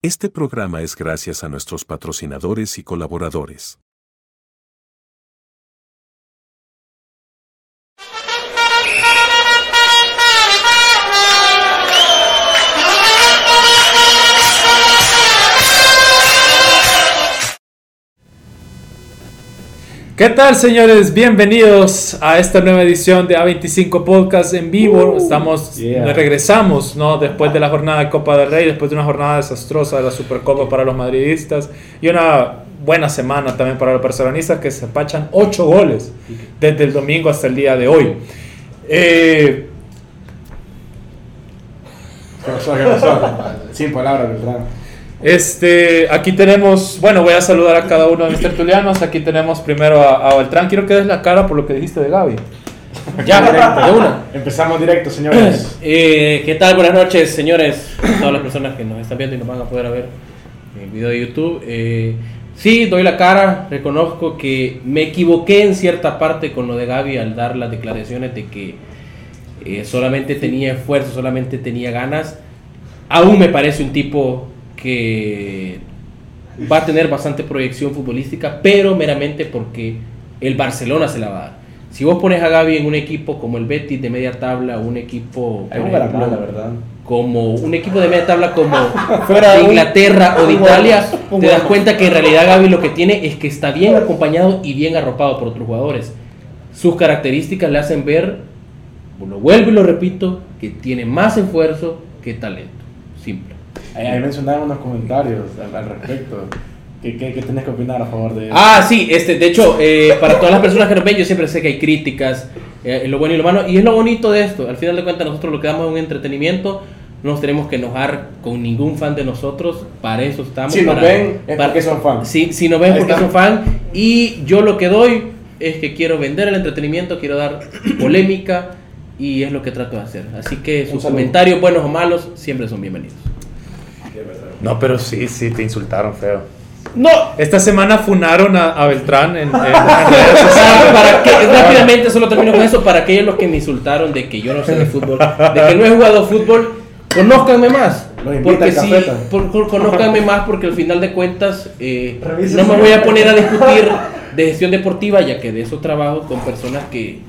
Este programa es gracias a nuestros patrocinadores y colaboradores. ¿Qué tal, señores? Bienvenidos a esta nueva edición de A25 Podcast en vivo. Estamos, yeah. regresamos, ¿no? Después de la jornada de Copa del Rey, después de una jornada desastrosa de la Supercopa para los madridistas y una buena semana también para los barcelonistas que se pachan 8 goles desde el domingo hasta el día de hoy. Eh. Sin palabras, ¿verdad? Este, aquí tenemos, bueno, voy a saludar a cada uno de mis tertulianos. Aquí tenemos primero a, a Beltrán. Quiero que des la cara por lo que dijiste de Gaby. Ya, directo, de una. Empezamos directo, señores. Eh, ¿Qué tal? Buenas noches, señores. Todas las personas que nos están viendo y nos van a poder ver en el video de YouTube. Eh, sí, doy la cara. Reconozco que me equivoqué en cierta parte con lo de Gaby al dar las declaraciones de que eh, solamente tenía esfuerzo, solamente tenía ganas. Aún me parece un tipo que va a tener bastante proyección futbolística, pero meramente porque el Barcelona se la va a dar. Si vos pones a Gaby en un equipo como el Betis de media tabla, un equipo ejemplo, verdad. como un equipo de media tabla como Fuera de un- Inglaterra o de Italia, un te das cuenta que en realidad Gaby lo que tiene es que está bien acompañado y bien arropado por otros jugadores. Sus características le hacen ver, lo vuelvo y lo repito, que tiene más esfuerzo que talento. Simple. Ahí, mencionaron unos comentarios al, al respecto. ¿Qué, qué, qué tenés que opinar a favor de eso? Ah, sí, este, de hecho, eh, para todas las personas que nos ven, yo siempre sé que hay críticas, eh, lo bueno y lo malo, y es lo bonito de esto. Al final de cuentas, nosotros lo que damos es un entretenimiento, no nos tenemos que enojar con ningún fan de nosotros, para eso estamos. Si nos ven, es para- porque son fans. Sí, si nos ven Ahí porque son fan, y yo lo que doy es que quiero vender el entretenimiento, quiero dar polémica, y es lo que trato de hacer. Así que sus comentarios, buenos o malos, siempre son bienvenidos. No, pero sí, sí, te insultaron feo. No, Esta semana funaron a, a Beltrán en, en- en redes O sociales. sea, para que, rápidamente solo termino con eso, para aquellos los que me insultaron de que yo no sé de fútbol, de que no he jugado fútbol, conózcanme más. Porque cafeta. por- por- conózcanme más porque al final de cuentas eh, no me voy a poner a discutir de gestión deportiva ya que de eso trabajo con personas que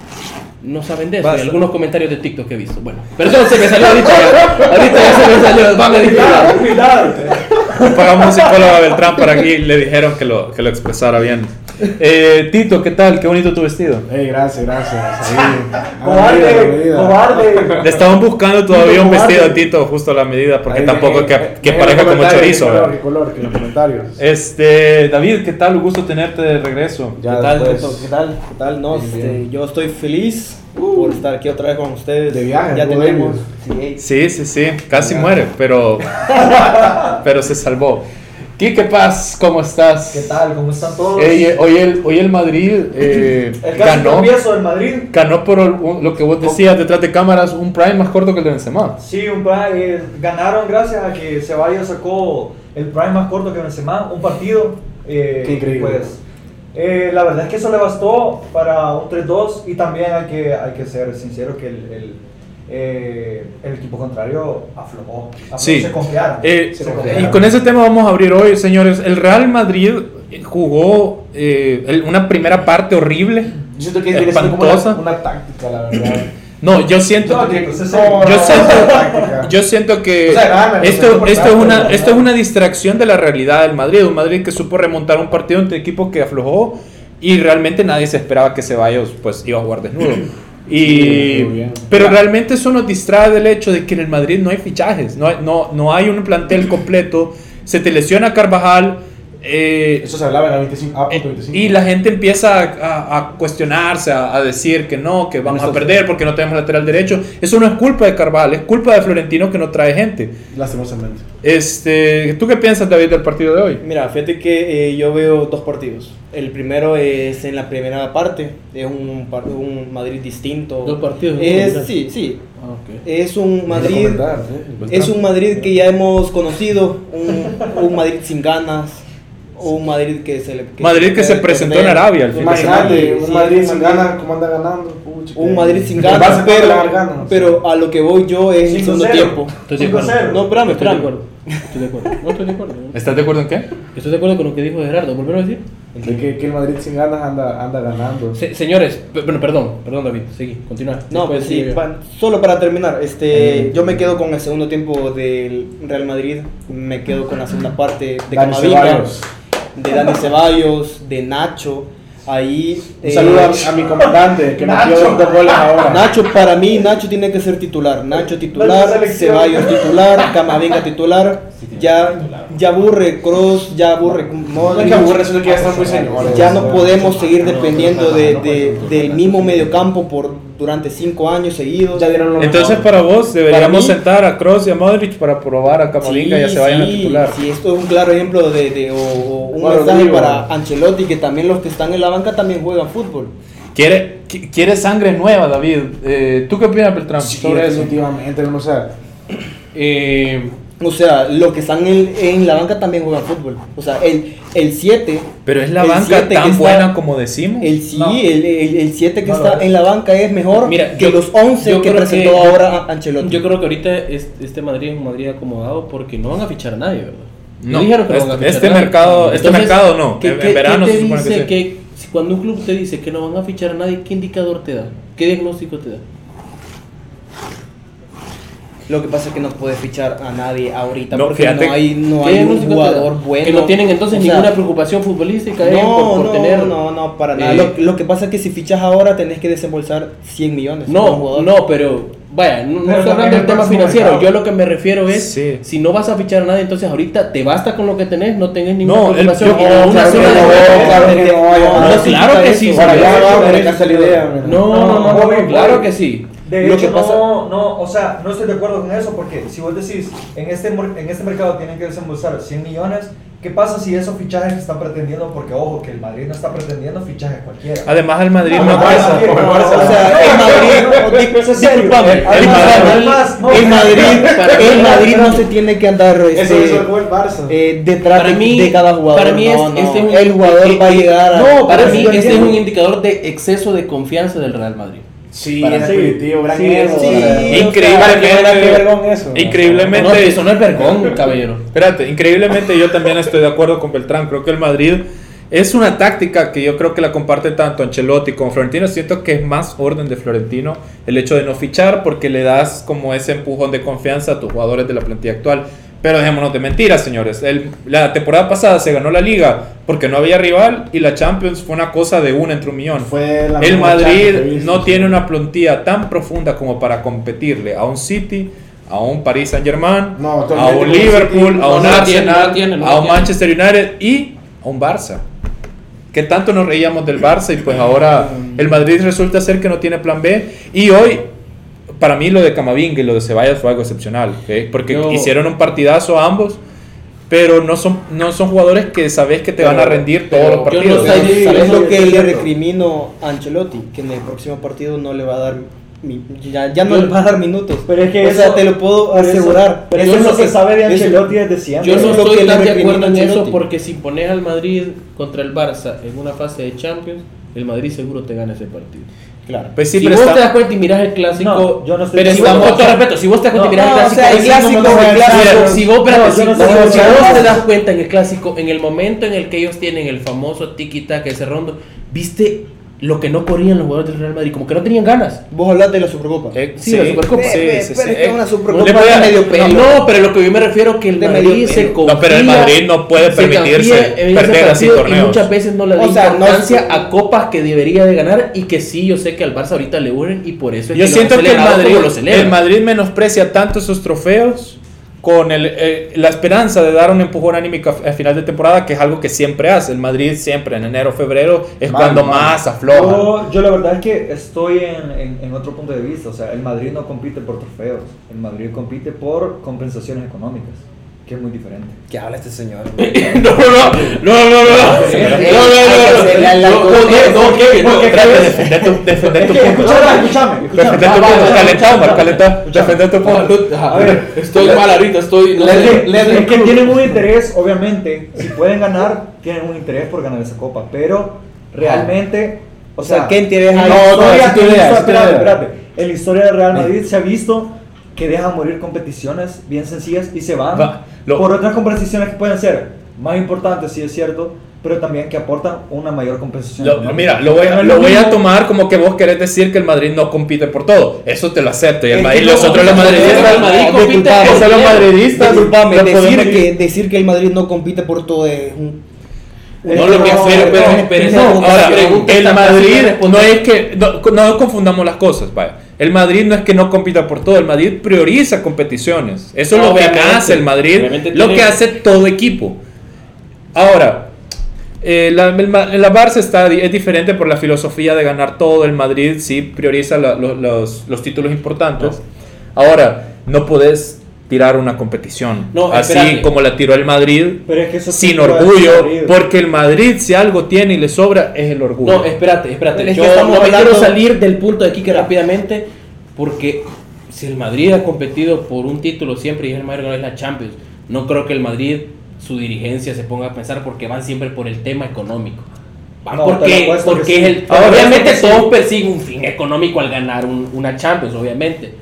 no saben de eso. Y Basta. algunos comentarios de TikTok que he visto. Bueno, pero eso se me salió ahorita. ya. Ahorita ya se me salió. Van a. Cuidado. Pagamos un psicólogo a Beltrán para aquí le dijeron que lo, que lo expresara bien. Eh, Tito, ¿qué tal? Qué bonito tu vestido. Ey, gracias, gracias. Ahí, a la medida, a la Cobarde, cobarde. Le estaban buscando todavía Tito, un vestido a. Tito justo a la medida porque Ahí, tampoco eh, que, eh, que pareja como chorizo. ¿Qué color, qué color? Que en los comentarios. Este, David, ¿qué tal? Un gusto tenerte de regreso. Ya ¿Qué tal, Tito? ¿Qué tal? ¿Qué tal? No, Bien, este, bien. yo estoy feliz por estar aquí otra vez con ustedes. De viaje, Ya tenemos. Sí, Sí, sí, sí, casi muere, pero, pero se salvó. Quique Paz, ¿cómo estás? ¿Qué tal? ¿Cómo están todos? Ey, eh, hoy, el, hoy el Madrid eh, el ganó, del Madrid. ganó por un- lo que vos decías detrás de cámaras, un prime más corto que el de Benzema. Sí, un prime, eh, ganaron gracias a que Ceballos sacó el prime más corto que Benzema, un partido. eh, Qué increíble. Pues, eh, la verdad es que eso le bastó para un 3-2 y también hay que, hay que ser sincero que el, el, eh, el equipo contrario aflojó. aflojó, Sí. Se confiaron. Eh, se y confiaron. con ese tema vamos a abrir hoy, señores. El Real Madrid jugó eh, una primera parte horrible. Yo siento que siendo como una, Espantosa. una táctica, la verdad. No, yo siento No, que, yo no, siento- yo siento que O sea, esto, esto, es una, esto es una distracción de la realidad del Madrid. Un Madrid que supo remontar un partido entre equipos que aflojó y realmente nadie se esperaba que Ceballos pues iba a jugar desnudo. Y, Sí, pero realmente eso nos distrae del hecho de que en el Madrid no hay fichajes, no hay, no, no hay un plantel completo. Se te lesiona Carvajal. Eh, Eso se hablaba en la 25. Ah, eh, punto 25. y la gente empieza a, a- a cuestionarse, a, a decir que no, que vamos a perder porque no tenemos lateral derecho. Eso no es culpa de Carvajal, es culpa de Florentino que no trae gente. Lastimosamente. Este, ¿Tú qué piensas, David, del partido de hoy? Mira, fíjate que eh, yo veo dos partidos. El primero es en la primera parte, es un, un Madrid distinto. Dos partidos. Es, sí, sí. Ah, ok. Es un Madrid, Comentar, ¿eh? es un Madrid que ya hemos conocido, un, un Madrid sin ganas, un Madrid que se le... Madrid que se presentó perder. en Arabia al fin de Imagínate, un Madrid sin ganas, ¿cómo anda ganando? pucha, un Madrid sin ganas, pero, pero a lo que voy yo es el segundo 5-0. tiempo. Estoy de acuerdo. 5-0. No, espérame, Estoy de espérame. acuerdo. Estoy de acuerdo. No estoy de acuerdo. ¿Estás de acuerdo en qué? Estoy de acuerdo con lo que dijo Gerardo. ¿Volver a decir? De que, que el Madrid sin ganas anda, anda ganando. Se- señores, bueno, perdón, perdón David, seguí, continúa. No, pues sí, pa- solo para terminar, este, yo me quedo con el segundo tiempo del Real Madrid, me quedo con la segunda parte de Camavinga. De Dani Ceballos, de Nacho, ahí... Un eh, saludo a, a mi comandante que metió Nacho. dos goles ahora. Nacho, para mí, Nacho tiene que ser titular. Nacho La titular. Ceballos titular, Camavinga titular. Ya, ya aburre Cross, ya aburre No es que aburre, sino que ya están muy. Ya no podemos seguir dependiendo de, de- del mismo mediocampo por durante cinco años seguidos. Ya dieron lo Entonces mejor. para vos deberíamos Para mí- sentar a Kroos y a Modric para probar a Camavinga y a Sí, Ceballos en el sí, titular. sí, esto es un claro ejemplo de, de- o, o un Bueno, mensaje digo. para Ancelotti que también los que están en la banca también juegan fútbol. Quiere, qui- quiere sangre nueva, David. Eh, ¿Tú qué opinas, Beltrán, Sí, sobre eso? definitivamente, o sea, Eh, O sea, los que están en, en la banca también juegan fútbol. O sea, el el 7 Pero es la El banca que tan está- buena como decimos. El sí, No. el, el, el 7 que No está es. en la banca es mejor Mira, que yo- los 11 yo que presentó que- ahora Ancelotti. yo creo que ahorita es- este Madrid es un Madrid acomodado porque no van a fichar a nadie, ¿verdad? No, dijeron que este- van a fichar este mercado- este mercado no. ¿qué- En- qué- verano qué se te supone que dice sí. que si cuando un club te dice que no van a fichar a nadie, ¿qué indicador te da? ¿Qué diagnóstico te da? Lo que pasa es que no puedes fichar a nadie ahorita No, porque fíjate, no hay, no ¿Qué hay un jugador bueno. Que no tienen entonces O sea, ninguna preocupación futbolística eh, No, por, por no, tener. no, no, para nada. eh, Lo, lo que pasa es que si fichas ahora tenés que desembolsar 100 millones. No, jugador. no, pero vaya, no, no estoy hablando del el tema financiero. mercado. Yo lo que me refiero es, Sí. si no vas a fichar a nadie, entonces ahorita te basta con lo que tenés, no tenés ninguna No, el- preocupación. yo- Y no, una claro que claro sí. No, no, no, claro que sí. De Lo hecho, que pasa- no, no, o sea, no estoy de acuerdo con eso porque si vos decís, en este, en este mercado tienen que desembolsar 100 millones, ¿qué pasa si esos fichajes que están pretendiendo, porque ojo, que el Madrid no está pretendiendo fichajes cualquiera? Además, el Madrid No, no, el Madrid, El Madrid- el Madrid, no se tiene que andar Eso este, hizo el gol Barça. eh, detrás Para de, mí, de cada jugador. para mí es, No, no, este es un, el jugador eh, va a eh, llegar a... No, para mí este es un indicador de exceso de confianza del Real Madrid. Sí, Para- es sí, definitivo, gran sí. Increíblemente- Qué vergón eso. Increíblemente. No, eso no es vergón, caballero. Espérate, increíblemente yo también estoy de acuerdo con Beltrán. Creo que el Madrid es una táctica que yo creo que la comparte tanto Ancelotti como Florentino. Siento que es más orden de Florentino el hecho de no fichar porque le das como ese empujón de confianza a tus jugadores de la plantilla actual. Pero dejémonos de mentiras, señores. El- la temporada pasada se ganó la liga porque no había rival y la Champions fue una cosa de una entre un millón. Fue la El Madrid no tiene una plantilla tan profunda como para competirle a un City, a un Paris Saint Germain, No, a un Liverpool, City a un no no Arsenal, la tiene, no a un. Manchester United y a un Barça. Que tanto nos reíamos del Barça y pues ahora el Madrid resulta ser que no tiene plan B. Y hoy, para mí lo de Camavinga y lo de Ceballos fue algo excepcional, ¿ok? porque Yo- hicieron un partidazo ambos. Pero no son, no son jugadores que sabes que te van a Pero- rendir pero todos los yo no partidos. ¿Sabes ¿Sabes Sí, lo que le recrimino a Ancelotti? Que en el próximo partido no le va a dar mi- ya, ya no Yo- le va a dar minutos. Pero es que o sea, eso- te lo puedo pero eso- asegurar. pero Eso eso es lo que- sabe de Ancelotti desde siempre. Yo no estoy que tan de acuerdo en eso porque si pones al Madrid contra el Barça en una fase de Champions, el Madrid seguro te gana ese partido. Claro. Pues si pero vos está- te das cuenta y miras el clásico, No, yo no estoy pero si vos, con todo respeto, si vos te das cuenta y miras no, el o sea, el clásico, clásico, si el vos- clásico. si vos, espérate, No, yo si- vos te das cuenta en el clásico, en el momento en el que ellos tienen el famoso tiki-taka, ese rondo, viste lo que no corrían los jugadores del Real Madrid, como que no tenían ganas. Vos hablas de la Supercopa. Eh, Sí, la Supercopa. Sí, sí, pero sí. es que Eh, una no Supercopa le puede- de medio pelo. No, pero lo que yo me refiero que el De Madrid se confía. No, pero el Madrid no puede se permitirse perder así torneos. Y muchas veces no le da O sea, no importancia es- a copas que debería de ganar y que sí, yo sé que al Barça ahorita le urgen y por eso es Yo que lo siento que el Madrid, el Madrid menosprecia tanto esos trofeos con el, eh, la esperanza de dar un empujón anímico a, a final de temporada, que es algo que siempre hace. El Madrid siempre en enero, febrero es Mal, cuando mal. más afloja. Yo, yo la verdad es que estoy en, en- en otro punto de vista. O sea, el Madrid no compite por trofeos. El Madrid compite por compensaciones económicas, que es muy diferente. ¿Qué habla este señor? No, no, no, no, no, no, no, no, no, no, no, no, no, Kevin, no, Espérate, crees- defender tu, defender tu punto. escúchame, escúchame. Defender tu punto. Omar, calentá. escúchame. Defender tu punto. A ver, estoy mal ahorita, estoy. no Es que, tienen un interés, obviamente, si pueden ganar, tienen un interés por ganar esa copa, pero realmente, O sea, ¿quién te deja en ahí? la No, no, te espérate, espérate. En la historia del Real Madrid se ha visto que dejan morir competiciones bien sencillas y se van Va, lo- por otras competiciones que pueden ser más importantes, sí es cierto, pero también que aportan una mayor compensación. Lo- mira, lo voy, a, lo voy a tomar como que vos querés decir que el Madrid no compite por todo. Eso te lo acepto. Y el Es Madrid, nosotros los madridistas, el Madrid compite por los madridistas. Decir que, decir que el Madrid no compite por todo es un... No, lo que No, pero, pero, pero no, Ahora, el Madrid no es que no, no confundamos las cosas, vaya. El Madrid no es que no compita por todo, el Madrid prioriza competiciones. Eso es lo que hace el Madrid, lo tiene- que hace todo equipo. Ahora, eh, la, el la Barça está, es diferente por la filosofía de ganar todo. El Madrid sí prioriza la- los, los títulos importantes. Ahora, no podés tirar una competición No, así espérate. como la tiró el Madrid Pero es que eso sin orgullo, ser porque el Madrid si algo tiene y le sobra es el orgullo. No, espérate, espérate. Es que Yo estamos no hablando- quiero salir del punto de aquí que rápidamente, porque si el Madrid ha competido por un título siempre y el Madrid ganó la Champions, no creo que el Madrid, su dirigencia se ponga a pensar porque van siempre por el tema económico. Van No, porque, porque que sí. es el, lo obviamente que todos persiguen un fin económico al ganar un- una Champions, obviamente.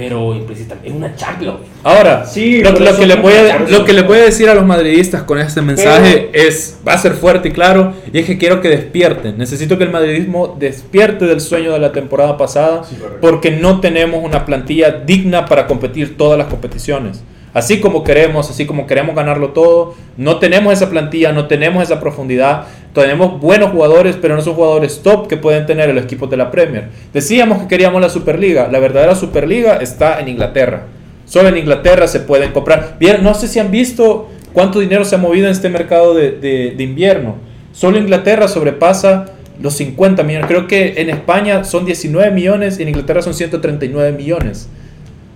Pero implícitamente es una Champions. Ahora, Sí, lo, lo que le voy a, lo que le voy a decir a los madridistas con este mensaje es, va a ser fuerte y claro, y es que quiero que despierten. Necesito que el madridismo despierte del sueño de la temporada pasada, porque no tenemos una plantilla digna para competir todas las competiciones. Así como queremos, así como queremos ganarlo todo, no tenemos esa plantilla, no tenemos esa profundidad. Tenemos buenos jugadores, pero no son jugadores top que pueden tener los equipos de la Premier. Decíamos que queríamos la Superliga. La verdadera Superliga está en Inglaterra. Solo en Inglaterra se pueden comprar. Bien, no sé si han visto cuánto dinero se ha movido en este mercado de, de- de invierno. Solo Inglaterra sobrepasa los 50 millones. Creo que en España son 19 millones y en Inglaterra son 139 millones.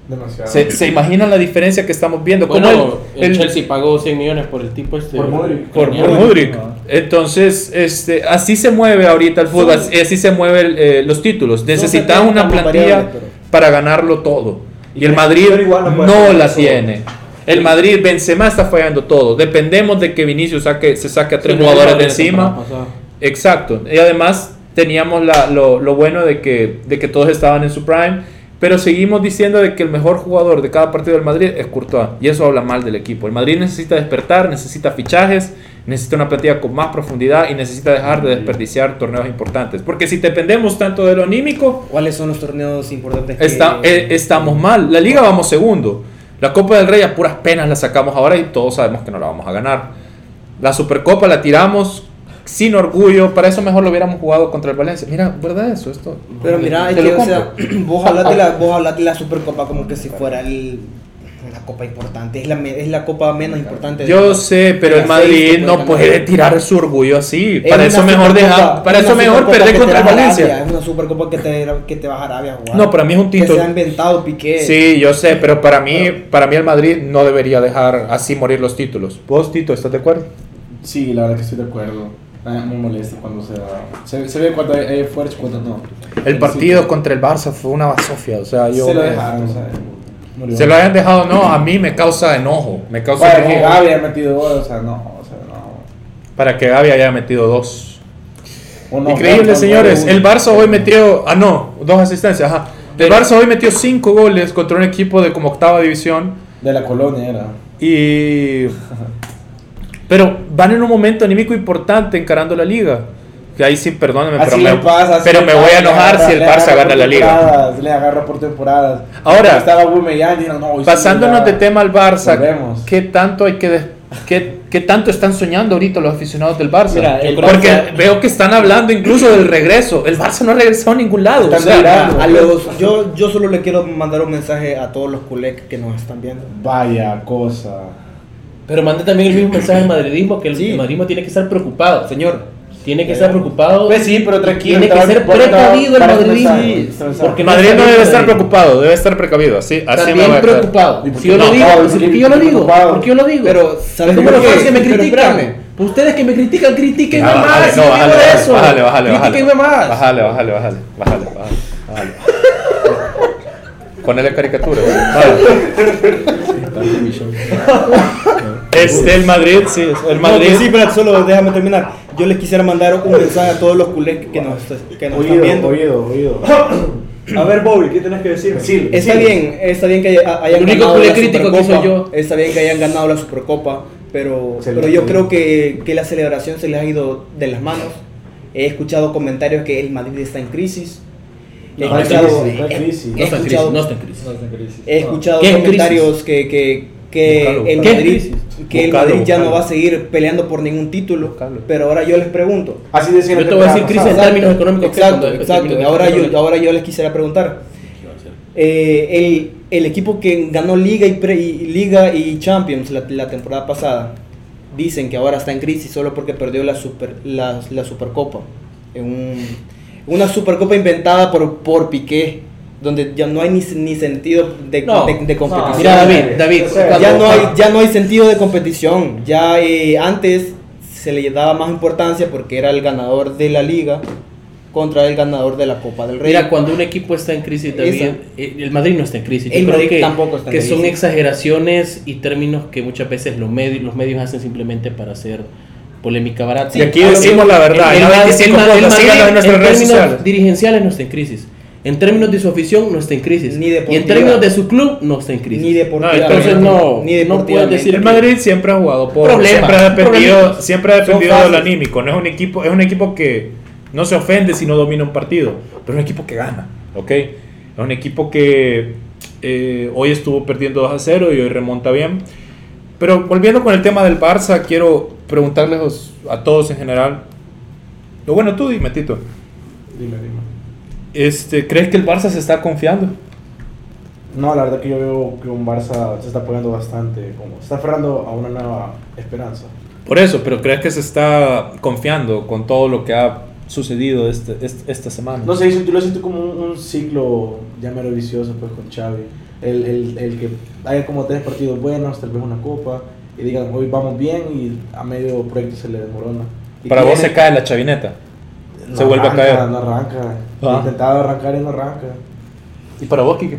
Demasiado. ¿Se, se imaginan la diferencia que estamos viendo? ¿Cómo Bueno, el- el, el- Chelsea pagó 100 millones por el tipo este. Por Modric. por, por. Ah. Entonces, este, así se mueve ahorita el fútbol, así, así se mueven eh, los títulos. Necesitas 70 una plantilla pero- para ganarlo todo. Y el Pero Madrid igual no no la eso. tiene. El Madrid, Benzema está fallando todo. Dependemos de que Vinicius saque, se saque a tres Sí, no, jugadores no, de encima. Exacto. Y además teníamos la- lo, lo bueno de que, de que todos estaban en su prime. Pero seguimos diciendo de que el mejor jugador de cada partido del Madrid es Courtois. Y eso habla mal del equipo. El Madrid necesita despertar, necesita fichajes, necesita una plantilla con más profundidad y necesita dejar de desperdiciar torneos importantes. Porque si dependemos tanto de lo anímico, ¿Cuáles son los torneos importantes que... está- eh, estamos mal. La liga vamos segundo. La Copa del Rey a puras penas la sacamos ahora y todos sabemos que no la vamos a ganar. La Supercopa la tiramos sin orgullo. Para eso mejor lo hubiéramos jugado contra el Valencia. Mira, ¿verdad eso? Esto. Pero mira, es que, o sea, vos hablas de la, vos hablas de la Supercopa como que si fuera el- una copa importante. Es la, es la copa menos importante. de Yo todas. sé, pero De el Madrid que no puede tirar su orgullo así. Es Para eso mejor dejar, para es eso mejor perder que contra el Valencia. Arabia, Es una Supercopa que te, que te vas a Arabia a jugar. No, para mí es un Que título. se ha inventado Piqué. Sí, yo sé, pero para mí, para mí el Madrid no debería dejar así morir los títulos. ¿Vos, Tito, estás de acuerdo? Sí, la verdad que estoy de acuerdo. Ah, Muy molesto cuando se va. Se, se ve cuando hay, hay esfuerzo y cuando no. El partido contra el Barça fue una basofia, o sea, yo Se lo dejaron, o sea, murió. Se lo hayan dejado, no, a mí me causa enojo, me causa Para que enojo Gaby haya metido gol, o sea, no, o sea, no. para que Gaby haya metido dos. O no, Increíble, señores. El Barça hoy metió, ah no, dos asistencias, ajá. El Barça hoy metió cinco goles contra un equipo de como octava división De la colonia era. y pero van en un momento anímico importante encarando la liga. Que ahí sí, perdónenme, pero, Así me, le pasa. pero me pasa, voy a enojar agarra- si el Barça gana la liga. Le agarra por temporadas. Ahora, estaba no, Pasándonos ya- de tema al Barça, Volvemos. ¿qué tanto hay que des- qué, qué tanto están soñando ahorita los aficionados del Barça? Mira, Porque Barça- veo que están hablando incluso del regreso. El Barça no ha regresado a ningún lado. O sea. A los, yo, yo solo le quiero mandar un mensaje a todos los culés que nos están viendo. Vaya cosa. Pero mande también el mismo mensaje al madridismo que el, Sí. el madridismo tiene que estar preocupado. Señor, Tiene que estar preocupado. Pues sí, pero tranquilo. Tiene que ser precavido el madridismo. empezar. Porque Madrid no debe estar Madrid. preocupado, debe estar precavido. Así, así me También quedar. preocupado. ¿Y por Si yo lo no? digo, No, ¿por qué yo lo digo? preocupado. ¿Por qué yo lo digo? Pero, ¿sabes fans que me critican. Ustedes que me critican, critiquenme Ah, más. no, bájale, bájale, bájale, bájale. Critíquenme más. Bájale, bájale, bájale, bájale, bájale, bájale. Ponele caricatura. Este, el Madrid, sí, el No, Madrid. pues sí, pero solo déjame terminar. yo les quisiera mandar un mensaje a todos los culés que nos, que nos están Oído, viendo. oído, oído. A ver, Bobby, ¿qué tenés que decir? Sí, Está sí. bien, está bien que haya- hayan El único ganado culé la crítico que Supercopa, soy yo. Está bien que hayan ganado la Supercopa, pero, pero yo creo que, que la celebración se les ha ido de las manos. He escuchado comentarios que el Madrid está en crisis. He No, no está en escuchado, crisis, no está en he- crisis. he No está en crisis, escuchado- no está en crisis. No está en crisis. he escuchado ¿Qué es comentarios que, que, que el. Madrid, que el Madrid ya no va a seguir peleando por ningún título. Pero ahora yo les pregunto. Así decían Yo te voy a decir crisis en términos económicos. Exacto, exacto. Ahora yo, ahora yo les quisiera preguntar. Eh, el, el equipo que ganó Liga y, pre- y- Liga y Champions la, la temporada pasada dicen que ahora está en crisis solo porque perdió la, super, la, la Supercopa. En un- una Supercopa inventada por, por Piqué, donde ya no hay ni, ni sentido de, No, de- de competición. Mira, David, David, O sea, ya, no hay, ya no hay sentido de competición. Ya eh, antes se le daba más importancia porque era el ganador de la liga contra el ganador de la Copa del Rey. Mira, cuando un equipo está en crisis, Esa. eh, el Madrid no está en crisis. Yo El creo Madrid que, tampoco está en que crisis. son exageraciones y términos que muchas veces los medios, los medios hacen simplemente para hacer polémica barata. Y aquí decimos la verdad, El, en el, la el, 25 el cuotas, Madrid, síganos en nuestras en redes términos sociales. dirigenciales no está en crisis. En términos de su afición no está en crisis. Ni y en deportiva. términos de su club no está en crisis. Ni deportivamente. No, entonces no- ni no puedes decir- El Madrid siempre ha jugado por Problema, siempre ha dependido, problema. siempre ha dependido del anímico, no es un equipo, es un equipo que no se ofende si no domina un partido, pero es un equipo que gana, ¿ok? Es un equipo que eh, hoy estuvo perdiendo 2 a 0 y hoy remonta bien. Pero volviendo con el tema del Barça, quiero preguntarles a todos en general. Lo bueno, tú dime, Tito. Dime, dime. Este, ¿Crees que el Barça se está confiando? No, la verdad que yo veo que un Barça se está apoyando bastante, como se está aferrando a una nueva esperanza. Por eso, pero ¿crees que se está confiando con todo lo que ha sucedido este, este- esta semana? No sé, yo lo siento como un, un ciclo ya mero vicioso pues con Xavi. El, el, el que haya como tres partidos buenos, tal vez una copa, y digan hoy vamos bien y a medio proyecto se le desmorona. Y Para vos se cae la chavineta. no se vuelve a caer. No arranca. Ah. Intentaba arrancar y no arranca. ¿Y para vos, Kike?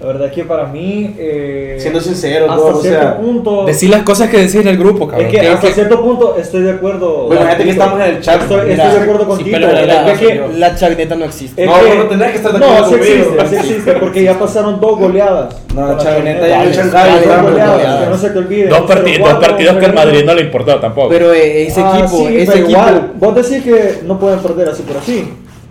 La verdad que para mí. Eh, Siendo sincero, hasta todo, o cierto sea, punto. Decir las cosas que decís en el grupo, cabrón. Es que Es hasta que- cierto punto estoy de acuerdo. Bueno, imagínate que estamos en el chat. Estoy, Mira, estoy de acuerdo sí, contigo. pero la verdad, es que, La chavineta no existe. es No, que- no tendrás que estar de No, acuerdo sí conmigo. existe, sí existe, porque ya pasaron dos goleadas. No, la chavineta ya goleadas. que no se te olvide. dos, parti- dos 0-4, partidos que al 0-1. Madrid no le importó tampoco. Pero eh, ese Ah, equipo, sí, ese pero equipo. igual, vos decís que no pueden perder así por así.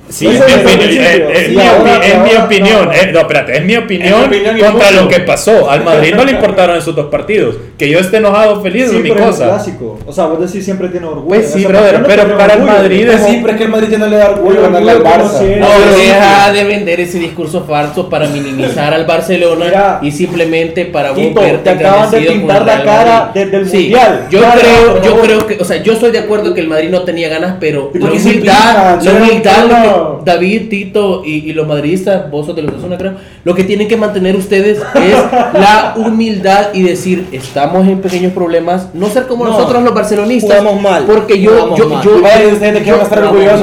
Sí, es mi es opinión. principio. Es Sí, mi ahora- opi- es mi ahora- opinión. no. No, espérate, es mi opinión contra lo que pasó. Al Madrid no le importaron esos dos partidos. Que yo esté enojado feliz Sí, es mi pero es cosa. clásico. O sea, vos decís siempre tiene orgullo. Pues sí, brother, pero para el Madrid es- Sí, pero es que el Madrid ya no le da orgullo ganarle al Barça. No, deja de vender ese discurso falso para minimizar al Barcelona Mira, y simplemente para verte te acaban de pintar el la cara desde el Sí, Mundial. Yo Claro, creo, yo creo que, o sea, yo estoy de acuerdo que el Madrid no tenía ganas, pero ¿Y la humildad, la humildad, David, Tito y, y los madridistas, vos sos de los Osasuna, creo, lo que tienen que mantener ustedes es la humildad y decir, estamos en pequeños problemas, no ser como No, nosotros los barcelonistas, jugamos mal, porque yo, yo, mal. yo,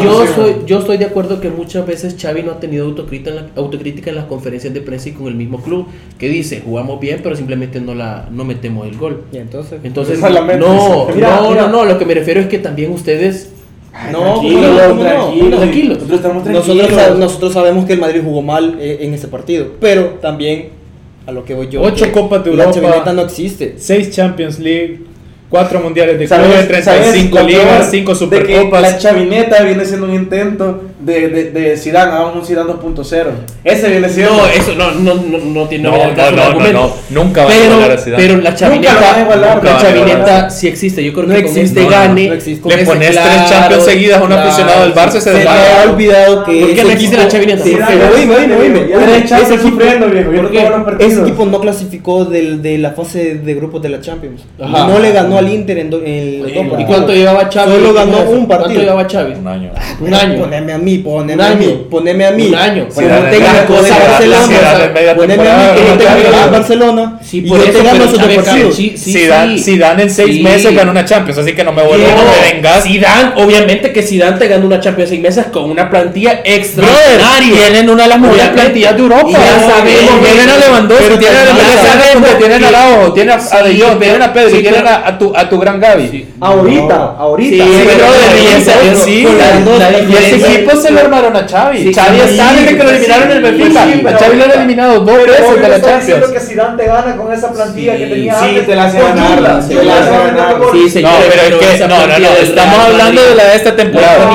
yo- soy, yo estoy de acuerdo que muchas veces Xavi no ha tenido autocrítica en, la- autocrítica en las conferencias de prensa y con el mismo club, que dice, jugamos bien, pero simplemente no la no metemos el gol. Y entonces. Entonces, no. Mira, no, mira. no, no, lo que me refiero es que también ustedes, No, tranquilo, ¿cómo no? Tranquilo, Tranquilo. Nosotros estamos nosotros, tranquilos. sa- nosotros sabemos que el Madrid jugó mal eh, en ese partido, pero también a lo que voy yo. Ocho Copas de La Europa. chavineta no existe. 6 Champions League, 4 mundiales de ¿Sabes- clubes, sabes 35 lo ligas, peor? 5 De que La supercopas. chavineta viene siendo un intento de, de, de Zidane, hagamos un Zidane 2.0. Ese viene siendo. no, eso no, no, no, no tiene No, no, el no, no, no, nunca va a igualar a Zidane. pero la chavineta, igualar, la chavineta sí existe, yo creo No que con existe, este no, gane, no existe. Le pones tres claro, Champions seguidas a un claro, aficionado del Barça, se Se le ha olvidado que ¿Por qué no existe la chavineta? Oíme, oíme, oíme. Ese sufriendo, viejo. Ese equipo no clasificó del- de la fase de grupos de la Champions. Ajá. No le ganó al Inter en, Copa. ¿Y cuánto llevaba Xavi? Solo ganó ¿Cuánto un partido. llevaba Xavi? Un año. Un año. Poneme a mí, poneme a mí. Un año. Si no te ganas Barcelona, poneme a Si Dan en seis meses ganó una Champions, así que no me vuelvo a vengar. Si Dan, obviamente que si Dan te ganó una Champions seis meses con una plantilla extraordinaria. Tienen una de las mejores plantillas de Europa. Ya sabemos. Tienen a Lewandowski, tienen a Araujo, tienen a De Jong, tienen a Pedro, tienen a tu gran Gaby. Ahorita, ahorita. Sí, ese equipo se lo armaron a Xavi. Sí, Xavi está desde que lo eliminaron en el Benfica. a Xavi lo han eliminado dos veces de la Champions. que Zidane te gana con esa plantilla que tenía antes. Sí, te la hace ganar. Sí, te la hace ganar. Sí, señor. No, pero es que no, no, no, estamos hablando de la de esta temporada.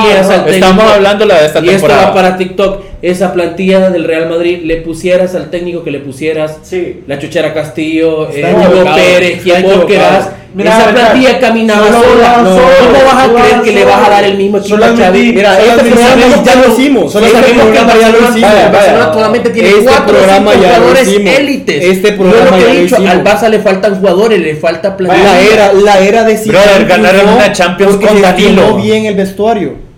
Estamos hablando de la de esta temporada. Y esto va para TikTok esa plantilla del Real Madrid, le pusieras al técnico que le pusieras, sí. la Chuchara Castillo, eh, Diego Pérez, quien vos querás, Mira, esa plantilla caminaba sola. sola. No, ¿Cómo vas a sola, creer sola, que le vas a dar el mismo equipo a Xavi? Mira, este programa ya lo hicimos. Solo sabemos que ya lo hicimos. Tiene este cuatro programa ya jugadores élites. Este programa lo he dicho, al Barça le faltan jugadores, le falta plantilla. La era, la era de Zidane. Brother, ganaron una Champions con Danilo. bien el vestuario.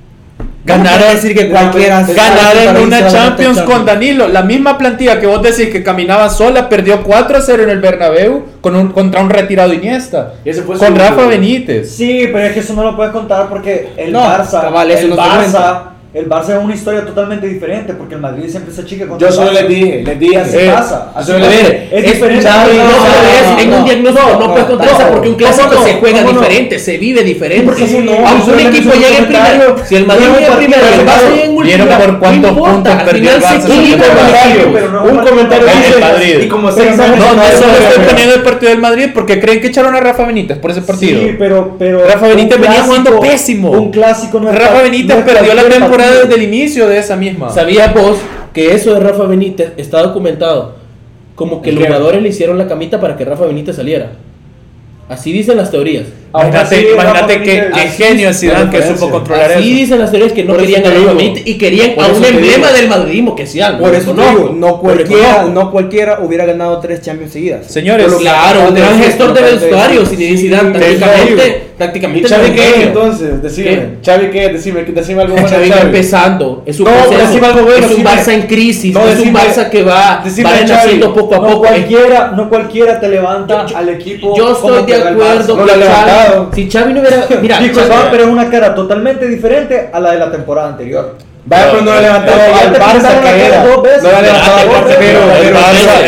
Ganar, decir que cualquiera ganar en una Champions con Danilo. La misma plantilla que vos decís que caminaba sola perdió 4 a 0 en el Bernabéu con un, contra un retirado Iniesta. Con Rafa Benítez. Sí, pero es que eso no lo puedes contar porque el Barça, el Barça el Barça es una historia totalmente diferente porque el Madrid siempre se chica con Yo solo les dije, les dije. Así pasa. Así yo. Es, diferente. No, no, es, en un diagnóstico no, no puedes porque un clásico se juega diferente, se vive diferente. Porque si no, un equipo llega en primero, si el Madrid llega primero, el Barça llega en último. Vieron por cuántos puntos perdió el Barça. Un comentario dice. Y como se No, no solo estoy poniendo el partido del Madrid porque creen que echaron a Rafa Benítez por ese partido. Sí, pero Rafa Benítez venía jugando pésimo. Un clásico no Rafa Benítez perdió la temporada desde el inicio de esa misma. ¿Sabías vos que eso de Rafa Benítez está documentado? Como que los jugadores le hicieron la camita para que Rafa Benítez saliera. Así dicen las teorías. Imagínate, imagínate qué, qué genio Zidane que supo controlar así eso. Sí, dicen las teorías que no por querían Madrid y querían a un emblema digo. del madridismo que sea. Por eso no, digo, no cualquiera, no cualquiera hubiera ganado tres Champions seguidas. Señores, claro, un gran gestor de vestuarios y de Zidane prácticamente, prácticamente Xavi qué entonces, decime, Xavi qué, decime, decime algo bueno Xavi. empezando, es un es un Barça en crisis, es un Barça que va va poco a poco. No cualquiera, no cualquiera te levanta al equipo. Yo estoy de acuerdo con Xavi si Xavi no hubiera. Mira, pero es una cara totalmente diferente a la de la temporada anterior. Vaya, pero no le levantaba al Barça que era.